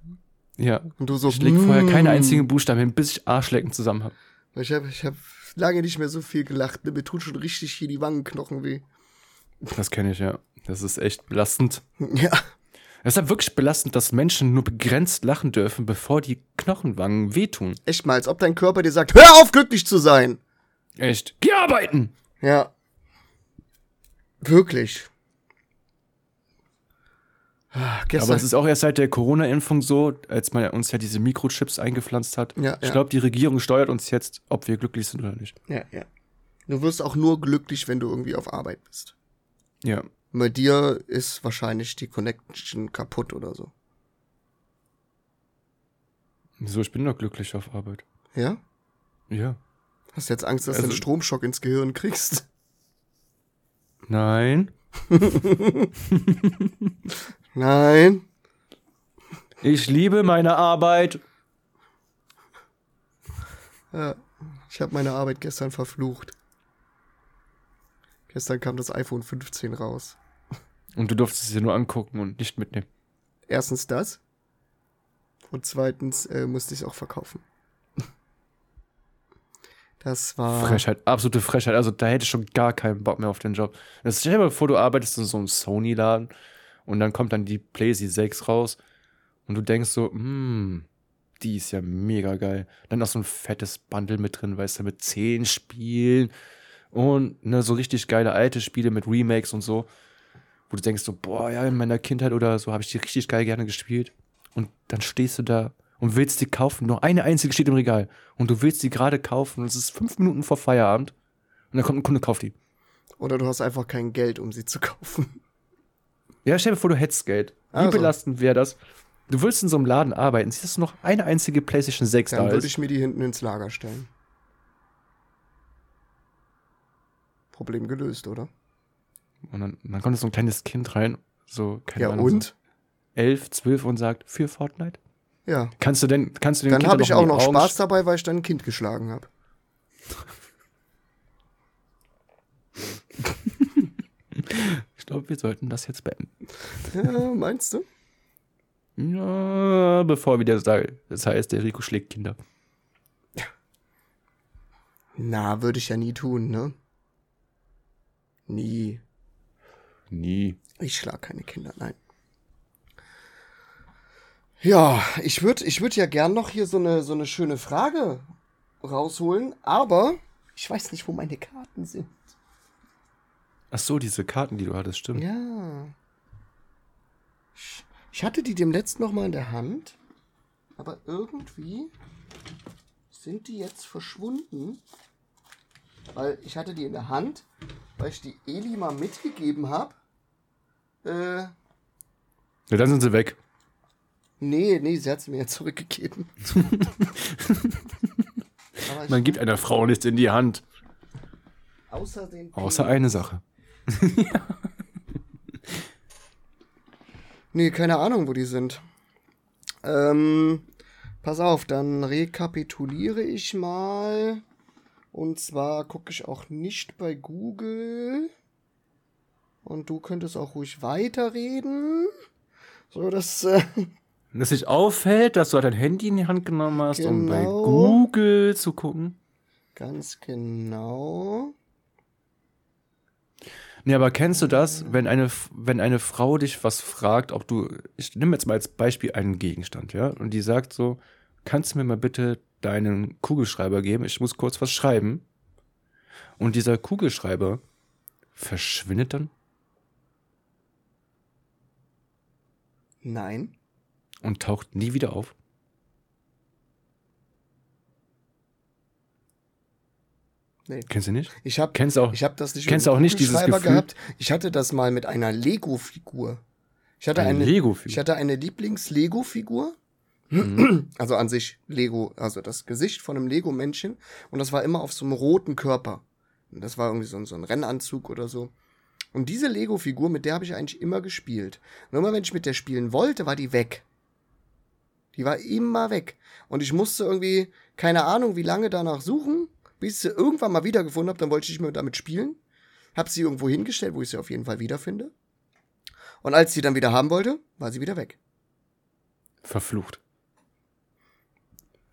ja. Und du so. Ich leg vorher keine mm. einzigen Buchstaben hin, bis ich Arschlecken zusammen habe. Ich habe ich hab lange nicht mehr so viel gelacht. Ne? Mir tun schon richtig hier die Wangenknochen weh. Das kenne ich, ja. Das ist echt belastend. Ja. Es ist ja wirklich belastend, dass Menschen nur begrenzt lachen dürfen, bevor die Knochenwangen wehtun. Echt mal, als ob dein Körper dir sagt, hör auf, glücklich zu sein. Echt. Geh arbeiten! Ja. Wirklich. Gestern. Aber es ist auch erst seit der Corona-Impfung so, als man uns ja diese Mikrochips eingepflanzt hat. Ja, ich ja. glaube, die Regierung steuert uns jetzt, ob wir glücklich sind oder nicht. ja, ja. Du wirst auch nur glücklich, wenn du irgendwie auf Arbeit bist. Ja. Bei dir ist wahrscheinlich die Connection kaputt oder so. Wieso? Ich bin doch glücklich auf Arbeit. Ja? Ja. Hast jetzt Angst, dass du Also- einen Stromschock ins Gehirn kriegst? Nein. Nein. Ich liebe meine Arbeit. Ja, ich habe meine Arbeit gestern verflucht. Gestern kam das iPhone 15 raus. Und du durftest es dir nur angucken und nicht mitnehmen. Erstens das. Und zweitens äh, musste ich es auch verkaufen. Das war. Frechheit, absolute Frechheit. Also da hätte ich schon gar keinen Bock mehr auf den Job. Das stell dir mal vor, du arbeitest in so einem Sony-Laden und dann kommt dann die PlayStation 6 raus und du denkst so, hm, die ist ja mega geil. Dann noch so ein fettes Bundle mit drin, weißt du, mit 10 Spielen und ne, so richtig geile alte Spiele mit Remakes und so, wo du denkst so, boah, ja, in meiner Kindheit oder so habe ich die richtig geil gerne gespielt. Und dann stehst du da und willst die kaufen. Nur eine einzige steht im Regal. Und du willst die gerade kaufen und es ist fünf Minuten vor Feierabend. Und dann kommt ein Kunde, kauft die. Oder du hast einfach kein Geld, um sie zu kaufen. Ja, stell dir vor, du hättest Geld. Wie Also. belastend wäre das? Du willst in so einem Laden arbeiten, siehst dass noch eine einzige PlayStation 6 Dann da würde ist. ich mir die hinten ins Lager stellen. Problem gelöst, oder? Und dann, dann kommt so ein kleines Kind rein, so, keine ja, Ahnung, und? So elf, zwölf und sagt, für Fortnite? Ja. Kannst du denn, kannst du den Dann habe ich auch noch Augen Spaß dabei, weil ich dann ein Kind geschlagen habe. Ich glaube, wir sollten das jetzt beenden. Ja, meinst du? Ja, bevor wieder sagen, das heißt, der Rico schlägt Kinder. Na, würde ich ja nie tun, ne? Nie. Nie. Ich schlag keine Kinder, nein. Ja, ich würde ich würd ja gern noch hier so eine, so eine schöne Frage rausholen, aber ich weiß nicht, wo meine Karten sind. Ach so, diese Karten, die du hattest, stimmt. Ja. Ich, hatte die dem letzten noch mal in der Hand, aber irgendwie sind die jetzt verschwunden. Weil ich hatte die in der Hand, weil ich die Eli mal mitgegeben habe. Äh, Ja, dann sind sie weg. nee, nee, sie hat sie mir ja zurückgegeben. Man gibt einer Frau nichts in die Hand. Außer den Außer eine Sache. Nee, keine Ahnung, wo die sind. Ähm, pass auf, dann rekapituliere ich mal. Und zwar gucke ich auch nicht bei Google. Und du könntest auch ruhig weiterreden. So, das. Äh, Dass sich auffällt, dass du halt dein Handy in die Hand genommen hast, um bei Genau. Google zu gucken. ganz genau. Nee, aber kennst du das, wenn eine, wenn eine Frau dich was fragt, ob du, ich nehme jetzt mal als Beispiel einen Gegenstand, ja, und die sagt so, kannst du mir mal bitte deinen Kugelschreiber geben? Ich muss kurz was schreiben. Und dieser Kugelschreiber verschwindet dann Nein. und taucht nie wieder auf. Nee. Kennst du nicht? Ich habe Kennst auch? ich hab das nicht Kennst du auch nicht dieses Gefühl? gehabt. Ich hatte das mal mit einer Lego-Figur. Ich hatte Eine eine, Lego-Figur? Ich hatte eine Lieblings-Lego-Figur. Mhm. Also an sich Lego, also das Gesicht von einem Lego-Männchen. Und das war immer auf so einem roten Körper. Und das war irgendwie so ein, so ein Rennanzug oder so. Und diese Lego-Figur, mit der habe ich eigentlich immer gespielt. Und immer wenn ich mit der spielen wollte, war die weg. Die war immer weg. Und ich musste irgendwie, keine Ahnung, wie lange danach suchen, bis ich sie irgendwann mal wiedergefunden habe. Dann wollte ich nicht mehr damit spielen. Hab sie irgendwo hingestellt, wo ich sie auf jeden Fall wiederfinde. Und als ich sie dann wieder haben wollte, war sie wieder weg. Verflucht.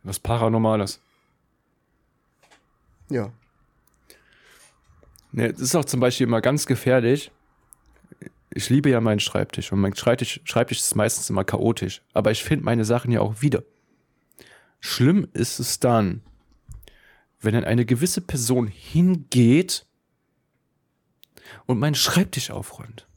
Was Paranormales. Ja. Ne, das ist auch zum Beispiel immer ganz gefährlich. Ich liebe ja meinen Schreibtisch und mein Schreibtisch, Schreibtisch ist meistens immer chaotisch, aber ich finde meine Sachen ja auch wieder. Schlimm ist es dann, wenn dann eine gewisse Person hingeht und meinen Schreibtisch aufräumt.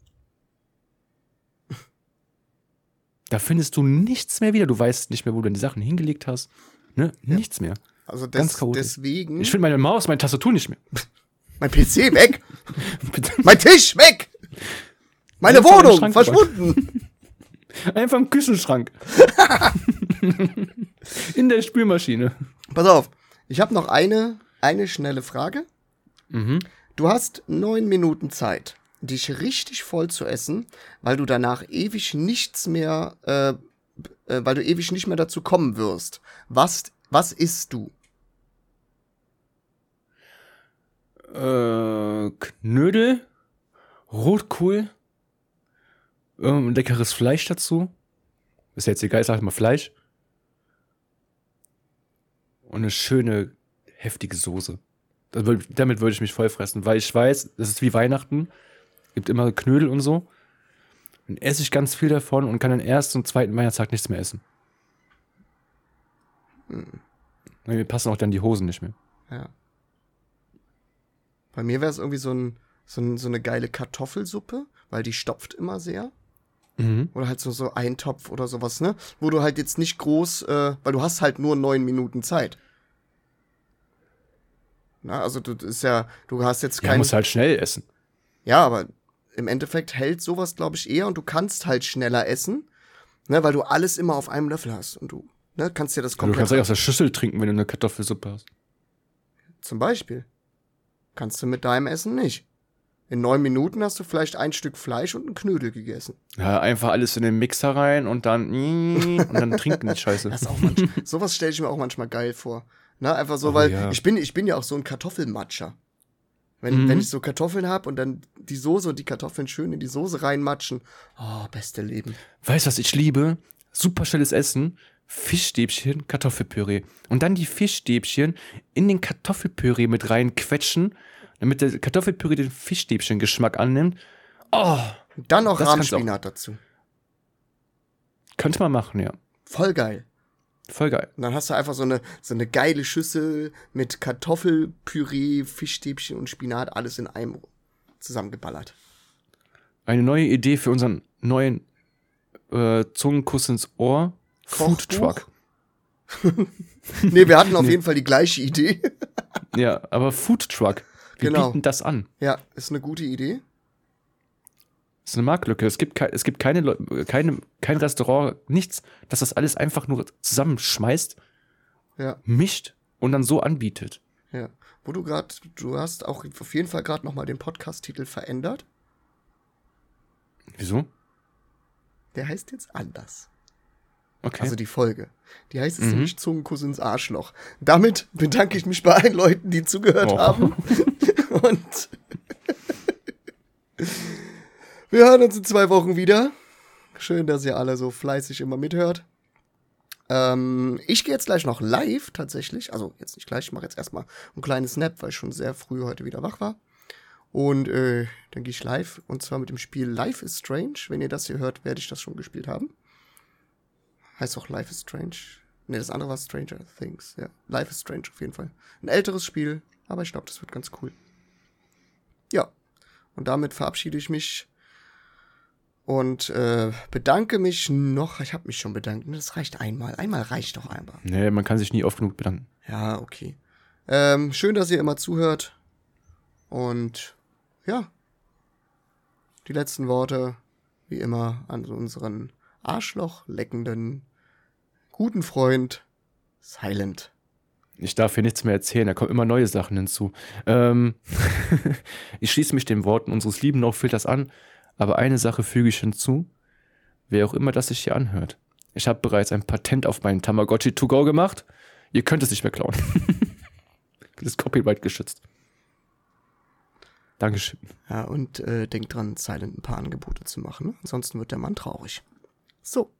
Da findest du nichts mehr wieder. Du weißt nicht mehr, wo du deine Sachen hingelegt hast. Ne? Nichts mehr. Also Ganz des, chaotisch. deswegen. Ich finde meine Maus, meine Tastatur nicht mehr. mein PC weg! Mein Tisch weg! Meine Einfach Wohnung verschwunden! Einfach im Küchenschrank. In der Spülmaschine. Pass auf, ich habe noch eine, eine schnelle Frage. Mhm. Du hast neun Minuten Zeit, dich richtig voll zu essen, weil du danach ewig nichts mehr, äh, äh, weil du ewig nicht mehr dazu kommen wirst. Was, was isst du? Äh, Knödel, Rotkohl, ähm, leckeres Fleisch dazu. Ist jetzt egal, sag ich mal Fleisch. Und eine schöne, heftige Soße. Würd- Damit würde ich mich voll fressen, weil ich weiß, das ist wie Weihnachten. Gibt immer Knödel und so. Dann esse ich ganz viel davon und kann dann erst und zweiten Weihnachtstag nichts mehr essen. Mir passen auch dann die Hosen nicht mehr. Ja. Bei mir wäre es irgendwie so, ein, so, ein, so eine geile Kartoffelsuppe, weil die stopft immer sehr. Mhm. Oder halt so, so ein Topf oder sowas, ne? Wo du halt jetzt nicht groß, äh, weil du hast halt nur neun Minuten Zeit. Na, also du das ist ja, du hast jetzt Ja, kein. muss halt schnell essen. Ja, aber im Endeffekt hält sowas, glaube ich, eher und du kannst halt schneller essen, ne, weil du alles immer auf einem Löffel hast und du ne, kannst dir das Du komplett. kannst eigentlich aus der Schüssel trinken, wenn du eine Kartoffelsuppe hast. Zum Beispiel. Kannst du mit deinem Essen nicht. In neun Minuten hast du vielleicht ein Stück Fleisch und einen Knödel gegessen. Ja, einfach alles in den Mixer rein und dann und dann trinken die Scheiße. Das auch manch, sowas stelle ich mir auch manchmal geil vor. Ne, einfach so, Oh, weil ja. ich bin, ich bin ja auch so ein Kartoffelmatscher. Wenn, Mhm. wenn ich so Kartoffeln hab und dann die Soße und die Kartoffeln schön in die Soße reinmatschen. Oh, beste Leben. Weißt du, was ich liebe? Super schnelles Essen, Fischstäbchen, Kartoffelpüree. Und dann die Fischstäbchen in den Kartoffelpüree mit rein quetschen, damit der Kartoffelpüree den Fischstäbchen-Geschmack annimmt. Oh, Und dann noch Rahmspinat dazu. könnte man machen, ja. Voll geil. Voll geil. Und dann hast du einfach so eine, so eine geile Schüssel mit Kartoffelpüree, Fischstäbchen und Spinat, alles in einem zusammengeballert. Eine neue Idee für unseren neuen äh, Zungenkuss ins Ohr. Food? Truck. Nee, wir hatten auf jeden Fall die gleiche Idee. Ja, aber Food Truck. Wir Genau. bieten das an. ja, ist eine gute Idee. Ist eine Marktlücke. Es gibt, es gibt keine, Leu- keine, kein Restaurant, nichts, das das alles einfach nur zusammenschmeißt, Ja. mischt und dann so anbietet. Ja. Wo du gerade, du hast auch auf jeden Fall gerade nochmal den Podcast-Titel verändert. Wieso? Der heißt jetzt anders. Okay. Also die Folge. Die heißt es Mhm. nämlich Zungenkuss ins Arschloch. Damit bedanke ich mich bei allen Leuten, die zugehört Oh. haben. Und wir hören uns in zwei Wochen wieder. Schön, dass ihr alle so fleißig immer mithört. Ähm, ich gehe jetzt gleich noch live tatsächlich. Also jetzt nicht gleich, ich mache jetzt erstmal einen kleinen Snap, weil ich schon sehr früh heute wieder wach war. Und äh, dann gehe ich live und zwar mit dem Spiel Life is Strange. Wenn ihr das hier hört, werde ich das schon gespielt haben. Heißt auch Life is Strange. Ne, das andere war Stranger Things. Ja, Life is Strange auf jeden Fall. Ein älteres Spiel, aber ich glaube, das wird ganz cool. Ja, und damit verabschiede ich mich und äh, bedanke mich noch. Ich habe mich schon bedankt. ne? Das reicht einmal. Einmal reicht doch einmal. nee, man kann sich nie oft genug bedanken. Ja, okay. Ähm, schön, dass ihr immer zuhört. Und ja, die letzten Worte, wie immer, an unseren Arschloch-leckenden, guten Freund Silent. Ich darf hier nichts mehr erzählen, da kommen immer neue Sachen hinzu. Ähm, ich schließe mich den Worten unseres lieben No-Filters an, aber eine Sache füge ich hinzu. Wer auch immer das sich hier anhört. Ich habe bereits ein Patent auf meinen Tamagotchi to go gemacht. Ihr könnt es nicht mehr klauen. das ist Copyright geschützt. Dankeschön. Ja, und äh, denkt dran, Silent ein paar Angebote zu machen. Ne? Ansonsten wird der Mann traurig. So,